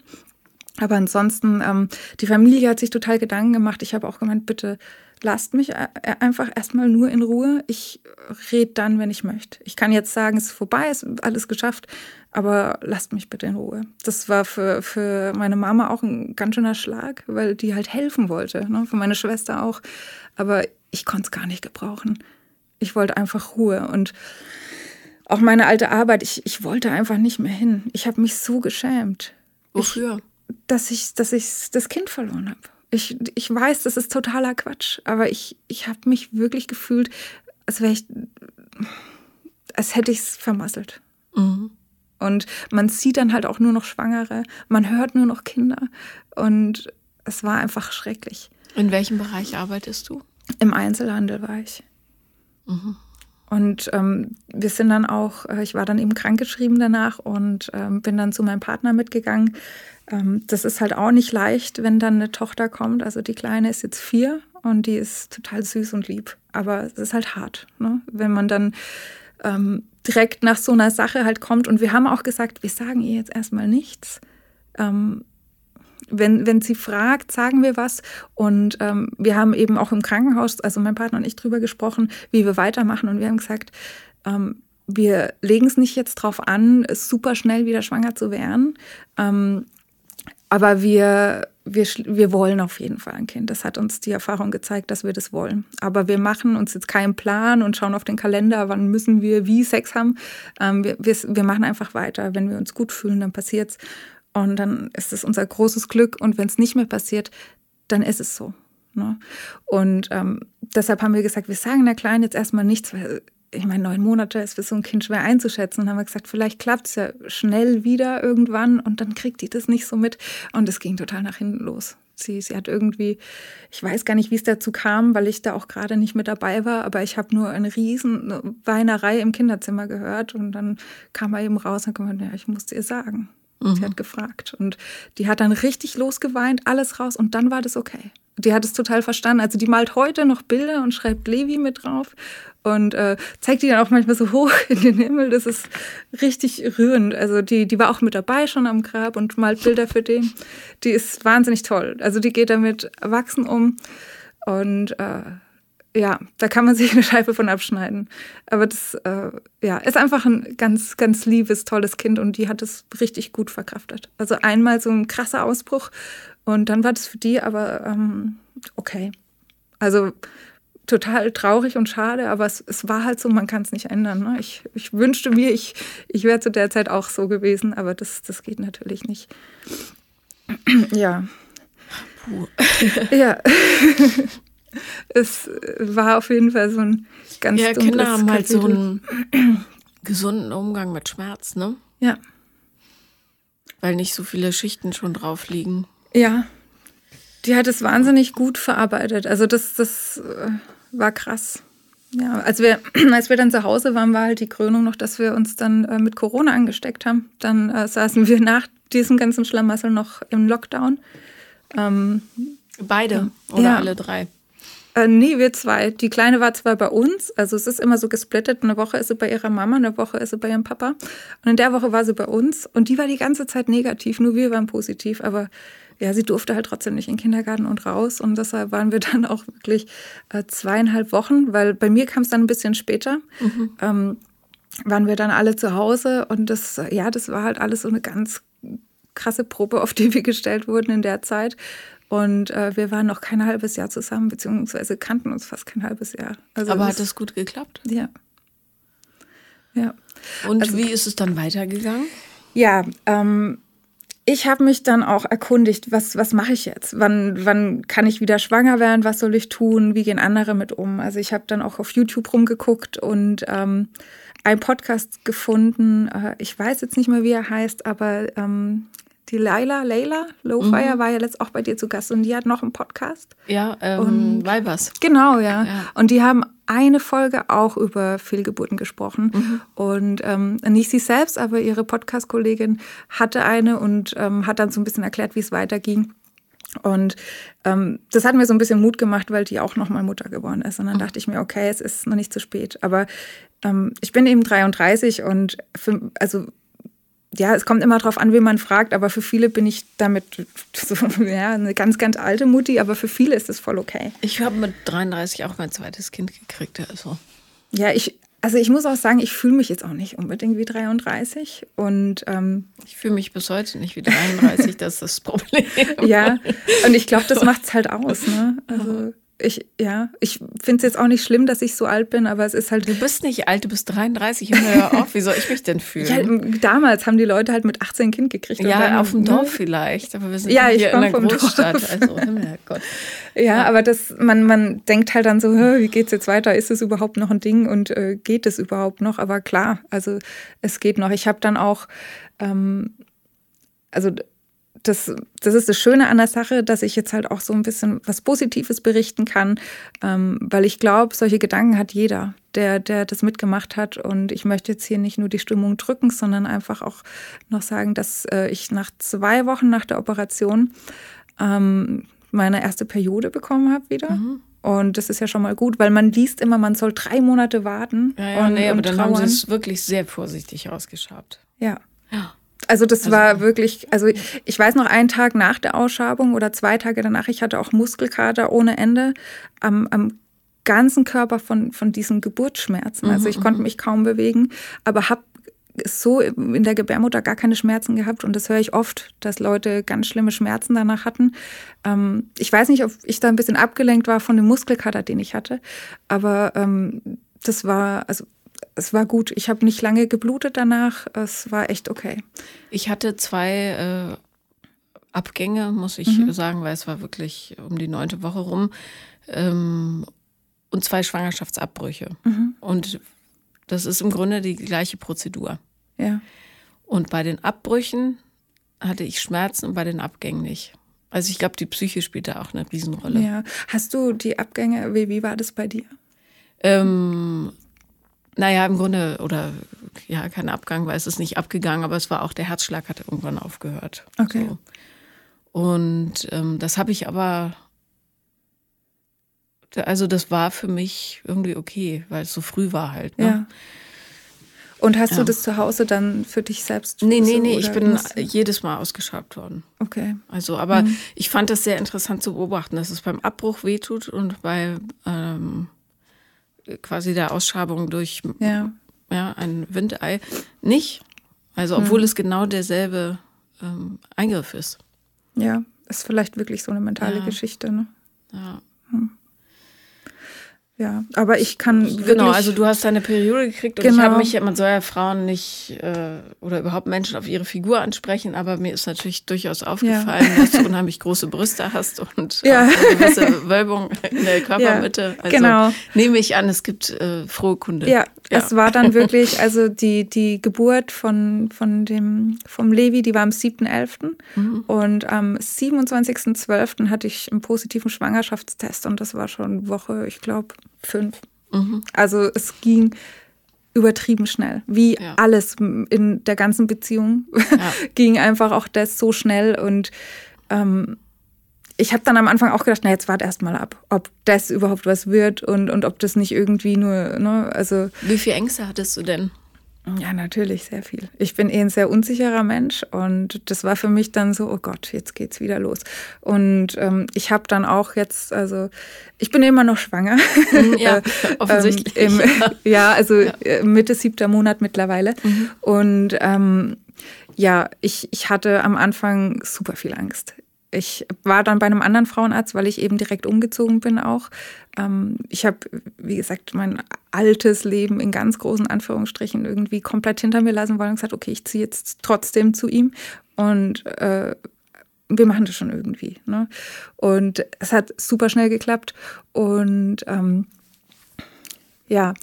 Aber ansonsten, ähm, die Familie hat sich total Gedanken gemacht. Ich habe auch gemeint, bitte lasst mich äh, einfach erstmal nur in Ruhe. Ich rede dann, wenn ich möchte. Ich kann jetzt sagen, es ist vorbei, es ist alles geschafft, aber lasst mich bitte in Ruhe. Das war für, für meine Mama auch ein ganz schöner Schlag, weil die halt helfen wollte, ne? für meine Schwester auch. Aber ich konnte es gar nicht gebrauchen. Ich wollte einfach Ruhe und auch meine alte Arbeit, ich, ich wollte einfach nicht mehr hin. Ich habe mich so geschämt. Wofür? Ich, dass ich, dass ich das Kind verloren habe. Ich, ich weiß, das ist totaler Quatsch, aber ich, ich habe mich wirklich gefühlt, als wäre ich, als hätte ich es vermasselt. Mhm. Und man sieht dann halt auch nur noch Schwangere, man hört nur noch Kinder und es war einfach schrecklich. In welchem Bereich arbeitest du? Im Einzelhandel war ich. Mhm. Und ähm, wir sind dann auch, äh, ich war dann eben krankgeschrieben danach und ähm, bin dann zu meinem Partner mitgegangen. Ähm, das ist halt auch nicht leicht, wenn dann eine Tochter kommt. Also die Kleine ist jetzt vier und die ist total süß und lieb. Aber es ist halt hart, ne? wenn man dann ähm, direkt nach so einer Sache halt kommt. Und wir haben auch gesagt, wir sagen ihr jetzt erstmal nichts. Ähm, wenn, wenn sie fragt, sagen wir was. Und ähm, wir haben eben auch im Krankenhaus, also mein Partner und ich, drüber gesprochen, wie wir weitermachen. Und wir haben gesagt, ähm, wir legen es nicht jetzt drauf an, super schnell wieder schwanger zu werden. Ähm, aber wir, wir, wir wollen auf jeden Fall ein Kind. Das hat uns die Erfahrung gezeigt, dass wir das wollen. Aber wir machen uns jetzt keinen Plan und schauen auf den Kalender, wann müssen wir wie Sex haben. Ähm, wir, wir, wir machen einfach weiter. Wenn wir uns gut fühlen, dann passiert's. Und dann ist es unser großes Glück. Und wenn es nicht mehr passiert, dann ist es so. Ne? Und ähm, deshalb haben wir gesagt, wir sagen der Kleinen jetzt erstmal nichts, weil ich meine, neun Monate ist für so ein Kind schwer einzuschätzen. Und haben wir gesagt, vielleicht klappt es ja schnell wieder irgendwann und dann kriegt die das nicht so mit. Und es ging total nach hinten los. Sie, sie hat irgendwie, ich weiß gar nicht, wie es dazu kam, weil ich da auch gerade nicht mit dabei war, aber ich habe nur eine riesen Weinerei im Kinderzimmer gehört und dann kam er eben raus und gesagt, ja, ich musste ihr sagen. Mhm. Sie hat gefragt und die hat dann richtig losgeweint, alles raus und dann war das okay. Die hat es total verstanden. Also die malt heute noch Bilder und schreibt Levi mit drauf und äh, zeigt die dann auch manchmal so hoch in den Himmel. Das ist richtig rührend. Also die, die war auch mit dabei schon am Grab und malt Bilder für den. Die ist wahnsinnig toll. Also die geht damit erwachsen um und äh, ja, da kann man sich eine Scheibe von abschneiden. Aber das äh, ja, ist einfach ein ganz, ganz liebes, tolles Kind und die hat es richtig gut verkraftet. Also einmal so ein krasser Ausbruch und dann war das für die aber ähm, okay. Also total traurig und schade, aber es, es war halt so, man kann es nicht ändern. Ne? Ich, ich wünschte mir, ich, ich wäre zu der Zeit auch so gewesen, aber das, das geht natürlich nicht. ja. Puh. ja. es war auf jeden Fall so ein ganz Ja, Kinder haben halt so einen gesunden Umgang mit Schmerz, ne? Ja. Weil nicht so viele Schichten schon drauf liegen. Ja. Die hat es wahnsinnig gut verarbeitet. Also das, das äh, war krass. Ja, als wir, als wir dann zu Hause waren, war halt die Krönung noch, dass wir uns dann äh, mit Corona angesteckt haben. Dann äh, saßen wir nach diesem ganzen Schlamassel noch im Lockdown. Ähm, Beide oder ja. alle drei? Äh, nee, wir zwei. Die Kleine war zwar bei uns, also es ist immer so gesplittet. Eine Woche ist sie bei ihrer Mama, eine Woche ist sie bei ihrem Papa. Und in der Woche war sie bei uns und die war die ganze Zeit negativ, nur wir waren positiv. Aber ja, sie durfte halt trotzdem nicht in den Kindergarten und raus. Und deshalb waren wir dann auch wirklich äh, zweieinhalb Wochen, weil bei mir kam es dann ein bisschen später. Mhm. Ähm, waren wir dann alle zu Hause und das, ja, das war halt alles so eine ganz krasse Probe, auf die wir gestellt wurden in der Zeit. Und äh, wir waren noch kein halbes Jahr zusammen, beziehungsweise kannten uns fast kein halbes Jahr. Also Aber hat das gut geklappt? Ja. Ja. Und also, wie ist es dann weitergegangen? Ja, ähm, ich habe mich dann auch erkundigt, was, was mache ich jetzt? Wann, wann kann ich wieder schwanger werden? Was soll ich tun? Wie gehen andere mit um? Also ich habe dann auch auf YouTube rumgeguckt und ähm, einen Podcast gefunden. Äh, ich weiß jetzt nicht mehr, wie er heißt, aber ähm, die Laila, Leila Lowfire mhm. war ja letzt auch bei dir zu Gast und die hat noch einen Podcast. Ja, ähm, und, Weibers. Genau, ja. ja. Und die haben eine Folge auch über Fehlgeburten gesprochen. Mhm. Und ähm, nicht sie selbst, aber ihre Podcast-Kollegin hatte eine und ähm, hat dann so ein bisschen erklärt, wie es weiterging. Und ähm, das hat mir so ein bisschen Mut gemacht, weil die auch nochmal Mutter geworden ist. Und dann mhm. dachte ich mir, okay, es ist noch nicht zu spät. Aber ähm, ich bin eben 33 und für, also ja, es kommt immer darauf an, wie man fragt, aber für viele bin ich damit so, ja, eine ganz, ganz alte Mutti, aber für viele ist das voll okay. Ich habe mit 33 auch mein zweites Kind gekriegt, also. Ja, ich, also ich muss auch sagen, ich fühle mich jetzt auch nicht unbedingt wie 33 und ähm, ich fühle mich bis heute nicht wie 33, das ist das Problem. ja, und ich glaube, das macht es halt aus, ne? Also ich, ja, ich finde es jetzt auch nicht schlimm, dass ich so alt bin, aber es ist halt. Du bist nicht alt, du bist 33, hör auf, wie soll ich mich denn fühlen? Ja, damals haben die Leute halt mit 18 Kind gekriegt. Ja, dann, auf dem ne? Dorf vielleicht, aber wir sind ja, hier in einer Großstadt. Dorf. Also, Gott. Ja, ja, aber das, man, man denkt halt dann so, wie geht's jetzt weiter? Ist es überhaupt noch ein Ding und äh, geht es überhaupt noch? Aber klar, also es geht noch. Ich habe dann auch, ähm, also das, das ist das Schöne an der Sache, dass ich jetzt halt auch so ein bisschen was Positives berichten kann, ähm, weil ich glaube, solche Gedanken hat jeder, der, der das mitgemacht hat. Und ich möchte jetzt hier nicht nur die Stimmung drücken, sondern einfach auch noch sagen, dass äh, ich nach zwei Wochen nach der Operation ähm, meine erste Periode bekommen habe wieder. Mhm. Und das ist ja schon mal gut, weil man liest immer, man soll drei Monate warten. Ja, ja und, nee, aber dann trauern. haben sie es wirklich sehr vorsichtig ausgeschabt. Ja. Ja. Also das also, war wirklich, also ich weiß noch einen Tag nach der Ausschabung oder zwei Tage danach, ich hatte auch Muskelkater ohne Ende am, am ganzen Körper von, von diesen Geburtsschmerzen. Also ich mhm, konnte mhm. mich kaum bewegen, aber habe so in der Gebärmutter gar keine Schmerzen gehabt und das höre ich oft, dass Leute ganz schlimme Schmerzen danach hatten. Ähm, ich weiß nicht, ob ich da ein bisschen abgelenkt war von dem Muskelkater, den ich hatte, aber ähm, das war, also es war gut. Ich habe nicht lange geblutet danach. Es war echt okay. Ich hatte zwei äh, Abgänge, muss ich mhm. sagen, weil es war wirklich um die neunte Woche rum. Ähm, und zwei Schwangerschaftsabbrüche. Mhm. Und das ist im Grunde die gleiche Prozedur. Ja. Und bei den Abbrüchen hatte ich Schmerzen und bei den Abgängen nicht. Also ich glaube, die Psyche spielt da auch eine Riesenrolle. Ja. Hast du die Abgänge, wie, wie war das bei dir? Ähm, naja, im Grunde, oder ja, kein Abgang, weil es ist nicht abgegangen, aber es war auch, der Herzschlag hat irgendwann aufgehört. Okay. So. Und ähm, das habe ich aber, also das war für mich irgendwie okay, weil es so früh war halt. Ne? Ja. Und hast ja. du das zu Hause dann für dich selbst? Nee, nee, nee, ich bin jedes Mal ausgeschabt worden. Okay. Also, aber mhm. ich fand das sehr interessant zu beobachten, dass es beim Abbruch wehtut und bei ähm, quasi der Ausschabung durch ja. Ja, ein Windei nicht. Also obwohl mhm. es genau derselbe ähm, Eingriff ist. Ja, ist vielleicht wirklich so eine mentale ja. Geschichte. Ne? Ja. Hm. Ja, aber ich kann. Genau, also du hast deine Periode gekriegt und genau. ich habe mich, man soll ja Frauen nicht äh, oder überhaupt Menschen auf ihre Figur ansprechen, aber mir ist natürlich durchaus aufgefallen, ja. dass du unheimlich große Brüste hast und ja. eine gewisse Wölbung in der Körpermitte. Also genau. nehme ich an, es gibt äh, frohe Kunde. Ja, ja, es war dann wirklich, also die, die Geburt von, von dem, vom Levi, die war am 7.11. Mhm. und am 27.12. hatte ich einen positiven Schwangerschaftstest und das war schon Woche, ich glaube, fünf. Mhm. Also es ging übertrieben schnell. Wie ja. alles in der ganzen Beziehung ja. ging einfach auch das so schnell. Und ähm, ich habe dann am Anfang auch gedacht, na jetzt warte erst mal ab, ob das überhaupt was wird und, und ob das nicht irgendwie nur, ne, also. Wie viel Ängste hattest du denn? Ja, natürlich, sehr viel. Ich bin eh ein sehr unsicherer Mensch und das war für mich dann so, oh Gott, jetzt geht's wieder los. Und ähm, ich habe dann auch jetzt, also ich bin immer noch schwanger. Mhm, ja, offensichtlich. ähm, im, ja, also ja. Äh, Mitte siebter Monat mittlerweile. Mhm. Und ähm, ja, ich, ich hatte am Anfang super viel Angst. Ich war dann bei einem anderen Frauenarzt, weil ich eben direkt umgezogen bin auch. Ähm, ich habe, wie gesagt, mein altes Leben in ganz großen Anführungsstrichen irgendwie komplett hinter mir lassen wollen und gesagt, okay, ich ziehe jetzt trotzdem zu ihm und äh, wir machen das schon irgendwie. Ne? Und es hat super schnell geklappt und ähm, Ja,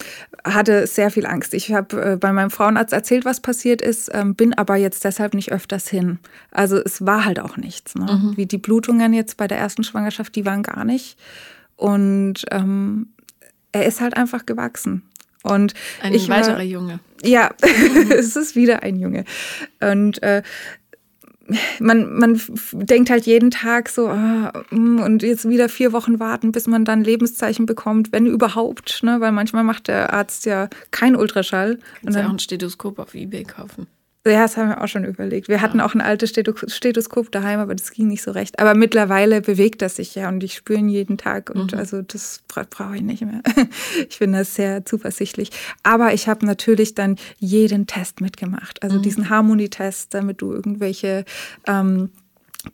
hatte sehr viel Angst. Ich habe äh, bei meinem Frauenarzt erzählt, was passiert ist, ähm, bin aber jetzt deshalb nicht öfters hin. Also es war halt auch nichts. Ne? Mhm. Wie die Blutungen jetzt bei der ersten Schwangerschaft, die waren gar nicht. Und ähm, er ist halt einfach gewachsen. Und ein weiterer Junge. Ja, es ist wieder ein Junge. Und äh, man, man denkt halt jeden Tag so, ah, mm, und jetzt wieder vier Wochen warten, bis man dann Lebenszeichen bekommt, wenn überhaupt, ne? weil manchmal macht der Arzt ja kein Ultraschall. Kannst und dann, ja auch ein Stethoskop auf Ebay kaufen. Ja, das haben wir auch schon überlegt. Wir hatten auch ein altes Stethoskop daheim, aber das ging nicht so recht. Aber mittlerweile bewegt das sich ja und ich spüre ihn jeden Tag und mhm. also das brauche ich nicht mehr. Ich bin da sehr zuversichtlich. Aber ich habe natürlich dann jeden Test mitgemacht. Also mhm. diesen Harmonietest, damit du irgendwelche ähm,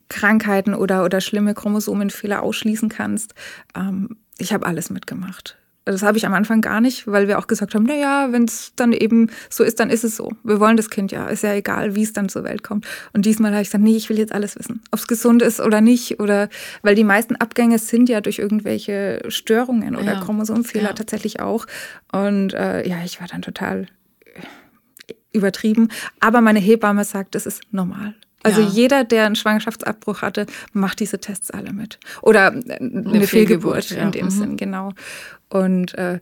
Krankheiten oder, oder schlimme Chromosomenfehler ausschließen kannst. Ähm, ich habe alles mitgemacht. Das habe ich am Anfang gar nicht, weil wir auch gesagt haben, naja, wenn es dann eben so ist, dann ist es so. Wir wollen das Kind ja, ist ja egal, wie es dann zur Welt kommt. Und diesmal habe ich gesagt, nee, ich will jetzt alles wissen, ob es gesund ist oder nicht. Oder weil die meisten Abgänge sind ja durch irgendwelche Störungen oder ja. Chromosomfehler ja. tatsächlich auch. Und äh, ja, ich war dann total übertrieben. Aber meine Hebamme sagt, das ist normal. Also ja. jeder, der einen Schwangerschaftsabbruch hatte, macht diese Tests alle mit. Oder eine, eine Fehlgeburt, Fehlgeburt ja. in dem mhm. Sinn, genau. Und äh,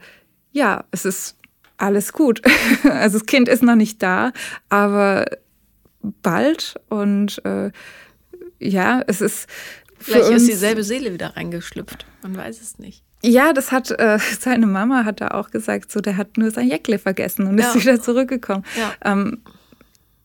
ja, es ist alles gut. also das Kind ist noch nicht da, aber bald. Und äh, ja, es ist. Vielleicht ist dieselbe Seele wieder reingeschlüpft. Man weiß es nicht. Ja, das hat äh, seine Mama hat da auch gesagt, so der hat nur sein Jäckle vergessen und ja. ist wieder zurückgekommen. Ja. Ähm,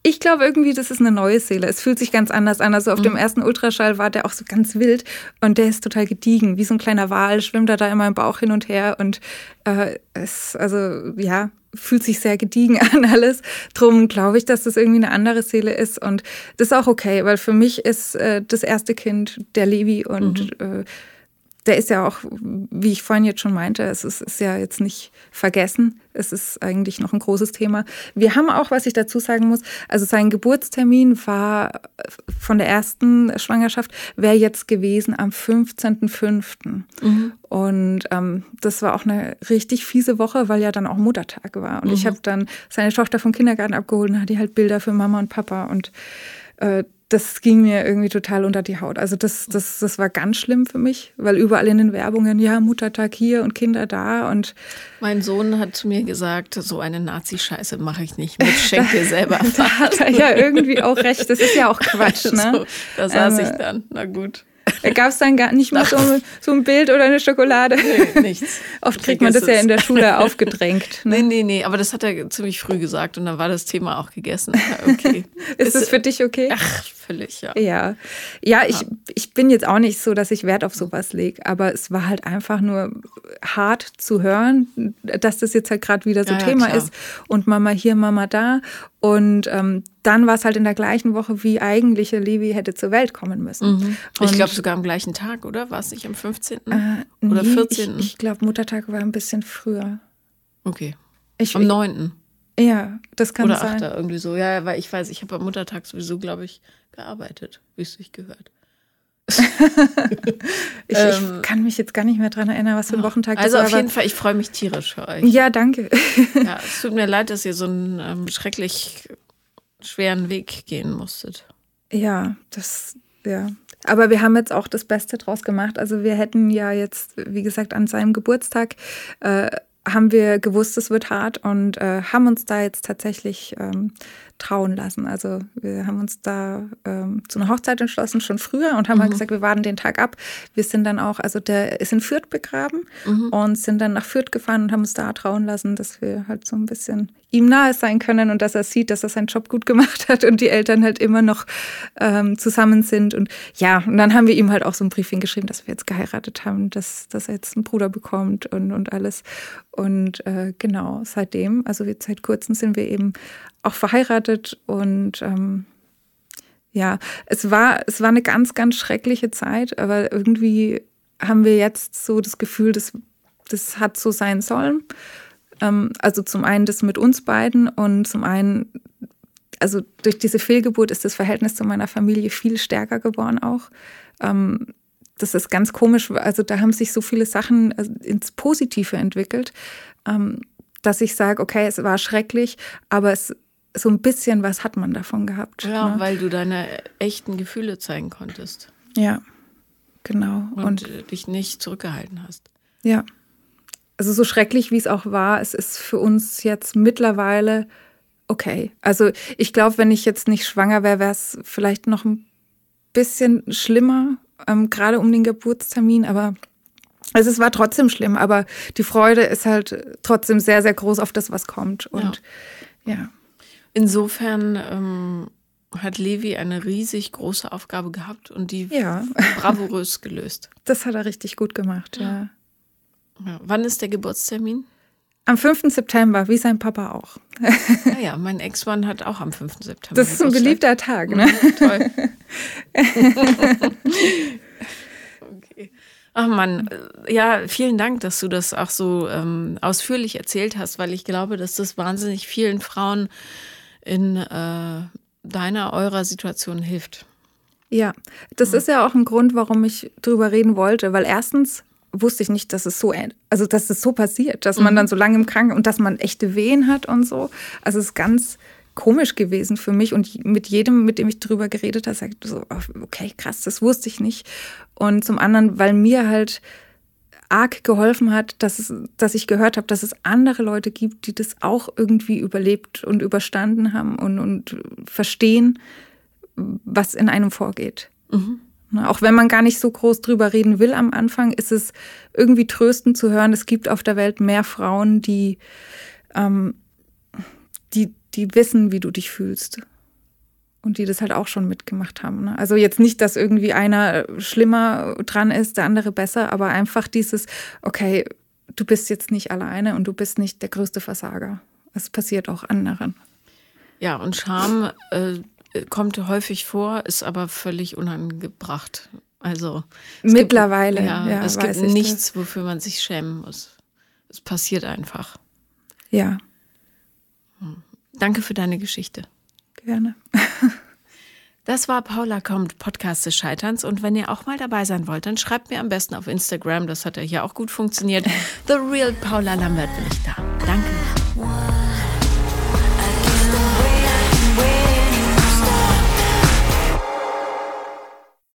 ich glaube irgendwie, das ist eine neue Seele. Es fühlt sich ganz anders an. Also auf mhm. dem ersten Ultraschall war der auch so ganz wild und der ist total gediegen, wie so ein kleiner Wal, schwimmt er da immer im Bauch hin und her und äh, es, also ja, fühlt sich sehr gediegen an alles. Drum glaube ich, dass das irgendwie eine andere Seele ist und das ist auch okay, weil für mich ist äh, das erste Kind der Levi und mhm. äh, der ist ja auch, wie ich vorhin jetzt schon meinte, es ist, ist, ja jetzt nicht vergessen. Es ist eigentlich noch ein großes Thema. Wir haben auch, was ich dazu sagen muss, also sein Geburtstermin war von der ersten Schwangerschaft, wäre jetzt gewesen am 15.05. Mhm. Und ähm, das war auch eine richtig fiese Woche, weil ja dann auch Muttertag war. Und mhm. ich habe dann seine Tochter vom Kindergarten abgeholt und hatte halt Bilder für Mama und Papa und äh, das ging mir irgendwie total unter die Haut. Also das, das, das war ganz schlimm für mich, weil überall in den Werbungen, ja, Muttertag hier und Kinder da und mein Sohn hat zu mir gesagt, so eine Nazi-Scheiße mache ich nicht mit, schenk dir selber. da hat er ja irgendwie auch recht. Das ist ja auch Quatsch, ne? so, da saß ähm, ich dann. Na gut. Gab es dann gar nicht mal so, so, ein Bild oder eine Schokolade? Nee, nichts. Oft kriegt man das ja in der Schule aufgedrängt. Ne? Nee, nee, nee, aber das hat er ziemlich früh gesagt und dann war das Thema auch gegessen. Okay. ist das für dich okay? Ach, völlig, ja. Ja, ja ich, ich bin jetzt auch nicht so, dass ich Wert auf sowas lege, aber es war halt einfach nur hart zu hören, dass das jetzt halt gerade wieder so ja, Thema ja, ist und Mama hier, Mama da und ähm, dann war es halt in der gleichen Woche, wie eigentliche Levi hätte zur Welt kommen müssen. Mhm. Ich glaube sogar am gleichen Tag, oder? War es nicht am 15. Äh, oder nee, 14.? Ich, ich glaube, Muttertag war ein bisschen früher. Okay. Ich, am 9. Ja, das kann oder sein. Oder 8. irgendwie so. Ja, weil ich weiß, ich habe am Muttertag sowieso, glaube ich, gearbeitet, wie es sich gehört. ich, ähm, ich, kann mich jetzt gar nicht mehr daran erinnern, was für ein Wochentag also das war. Also auf jeden Fall, ich freue mich tierisch für euch. Ja, danke. ja, es tut mir leid, dass ihr so einen ähm, schrecklich schweren Weg gehen musstet. Ja, das, ja. Aber wir haben jetzt auch das Beste draus gemacht. Also wir hätten ja jetzt, wie gesagt, an seinem Geburtstag äh, haben wir gewusst, es wird hart und äh, haben uns da jetzt tatsächlich ähm, trauen lassen. Also wir haben uns da ähm, zu einer Hochzeit entschlossen, schon früher und haben mhm. halt gesagt, wir warten den Tag ab. Wir sind dann auch, also der ist in Fürth begraben mhm. und sind dann nach Fürth gefahren und haben uns da trauen lassen, dass wir halt so ein bisschen ihm nahe sein können und dass er sieht, dass er seinen Job gut gemacht hat und die Eltern halt immer noch ähm, zusammen sind. Und ja, und dann haben wir ihm halt auch so ein Brief hingeschrieben, dass wir jetzt geheiratet haben, dass, dass er jetzt einen Bruder bekommt und, und alles. Und äh, genau, seitdem, also seit kurzem sind wir eben auch verheiratet und ähm, ja, es war, es war eine ganz, ganz schreckliche Zeit, aber irgendwie haben wir jetzt so das Gefühl, dass das hat so sein sollen. Ähm, also zum einen das mit uns beiden und zum einen, also durch diese Fehlgeburt ist das Verhältnis zu meiner Familie viel stärker geworden auch. Ähm, das ist ganz komisch. Also da haben sich so viele Sachen äh, ins Positive entwickelt, ähm, dass ich sage, okay, es war schrecklich, aber es so ein bisschen was hat man davon gehabt. Ja, ne? weil du deine echten Gefühle zeigen konntest. Ja, genau. Und, und äh, dich nicht zurückgehalten hast. Ja. Also so schrecklich, wie es auch war, es ist für uns jetzt mittlerweile okay. Also ich glaube, wenn ich jetzt nicht schwanger wäre, wäre es vielleicht noch ein bisschen schlimmer, ähm, gerade um den Geburtstermin, aber also es war trotzdem schlimm, aber die Freude ist halt trotzdem sehr, sehr groß auf das, was kommt. Und ja. ja. Insofern ähm, hat Levi eine riesig große Aufgabe gehabt und die ja. bravourös gelöst. Das hat er richtig gut gemacht, ja. ja. Wann ist der Geburtstermin? Am 5. September, wie sein Papa auch. Naja, mein Ex-Mann hat auch am 5. September. Das ist ein beliebter Tag, ne? Mhm, toll. okay. Ach Mann, ja, vielen Dank, dass du das auch so ähm, ausführlich erzählt hast, weil ich glaube, dass das wahnsinnig vielen Frauen in äh, deiner, eurer Situation hilft. Ja, das mhm. ist ja auch ein Grund, warum ich drüber reden wollte, weil erstens wusste ich nicht, dass es so, also dass es so passiert, dass man mhm. dann so lange im Kranken und dass man echte Wehen hat und so. Also es ist ganz komisch gewesen für mich und mit jedem, mit dem ich drüber geredet habe, sagt so, okay, krass, das wusste ich nicht. Und zum anderen, weil mir halt arg geholfen hat, dass, es, dass ich gehört habe, dass es andere Leute gibt, die das auch irgendwie überlebt und überstanden haben und, und verstehen, was in einem vorgeht. Mhm. Auch wenn man gar nicht so groß drüber reden will am Anfang, ist es irgendwie tröstend zu hören, es gibt auf der Welt mehr Frauen, die, ähm, die, die wissen, wie du dich fühlst und die das halt auch schon mitgemacht haben. Ne? Also jetzt nicht, dass irgendwie einer schlimmer dran ist, der andere besser, aber einfach dieses, okay, du bist jetzt nicht alleine und du bist nicht der größte Versager. Es passiert auch anderen. Ja, und Scham äh, kommt häufig vor, ist aber völlig unangebracht. Also mittlerweile, gibt, ja, ja, es gibt nichts, das. wofür man sich schämen muss. Es passiert einfach. Ja. Hm. Danke für deine Geschichte. Gerne. Das war Paula kommt, Podcast des Scheiterns. Und wenn ihr auch mal dabei sein wollt, dann schreibt mir am besten auf Instagram. Das hat ja hier auch gut funktioniert. The Real Paula Lambert bin ich da. Danke.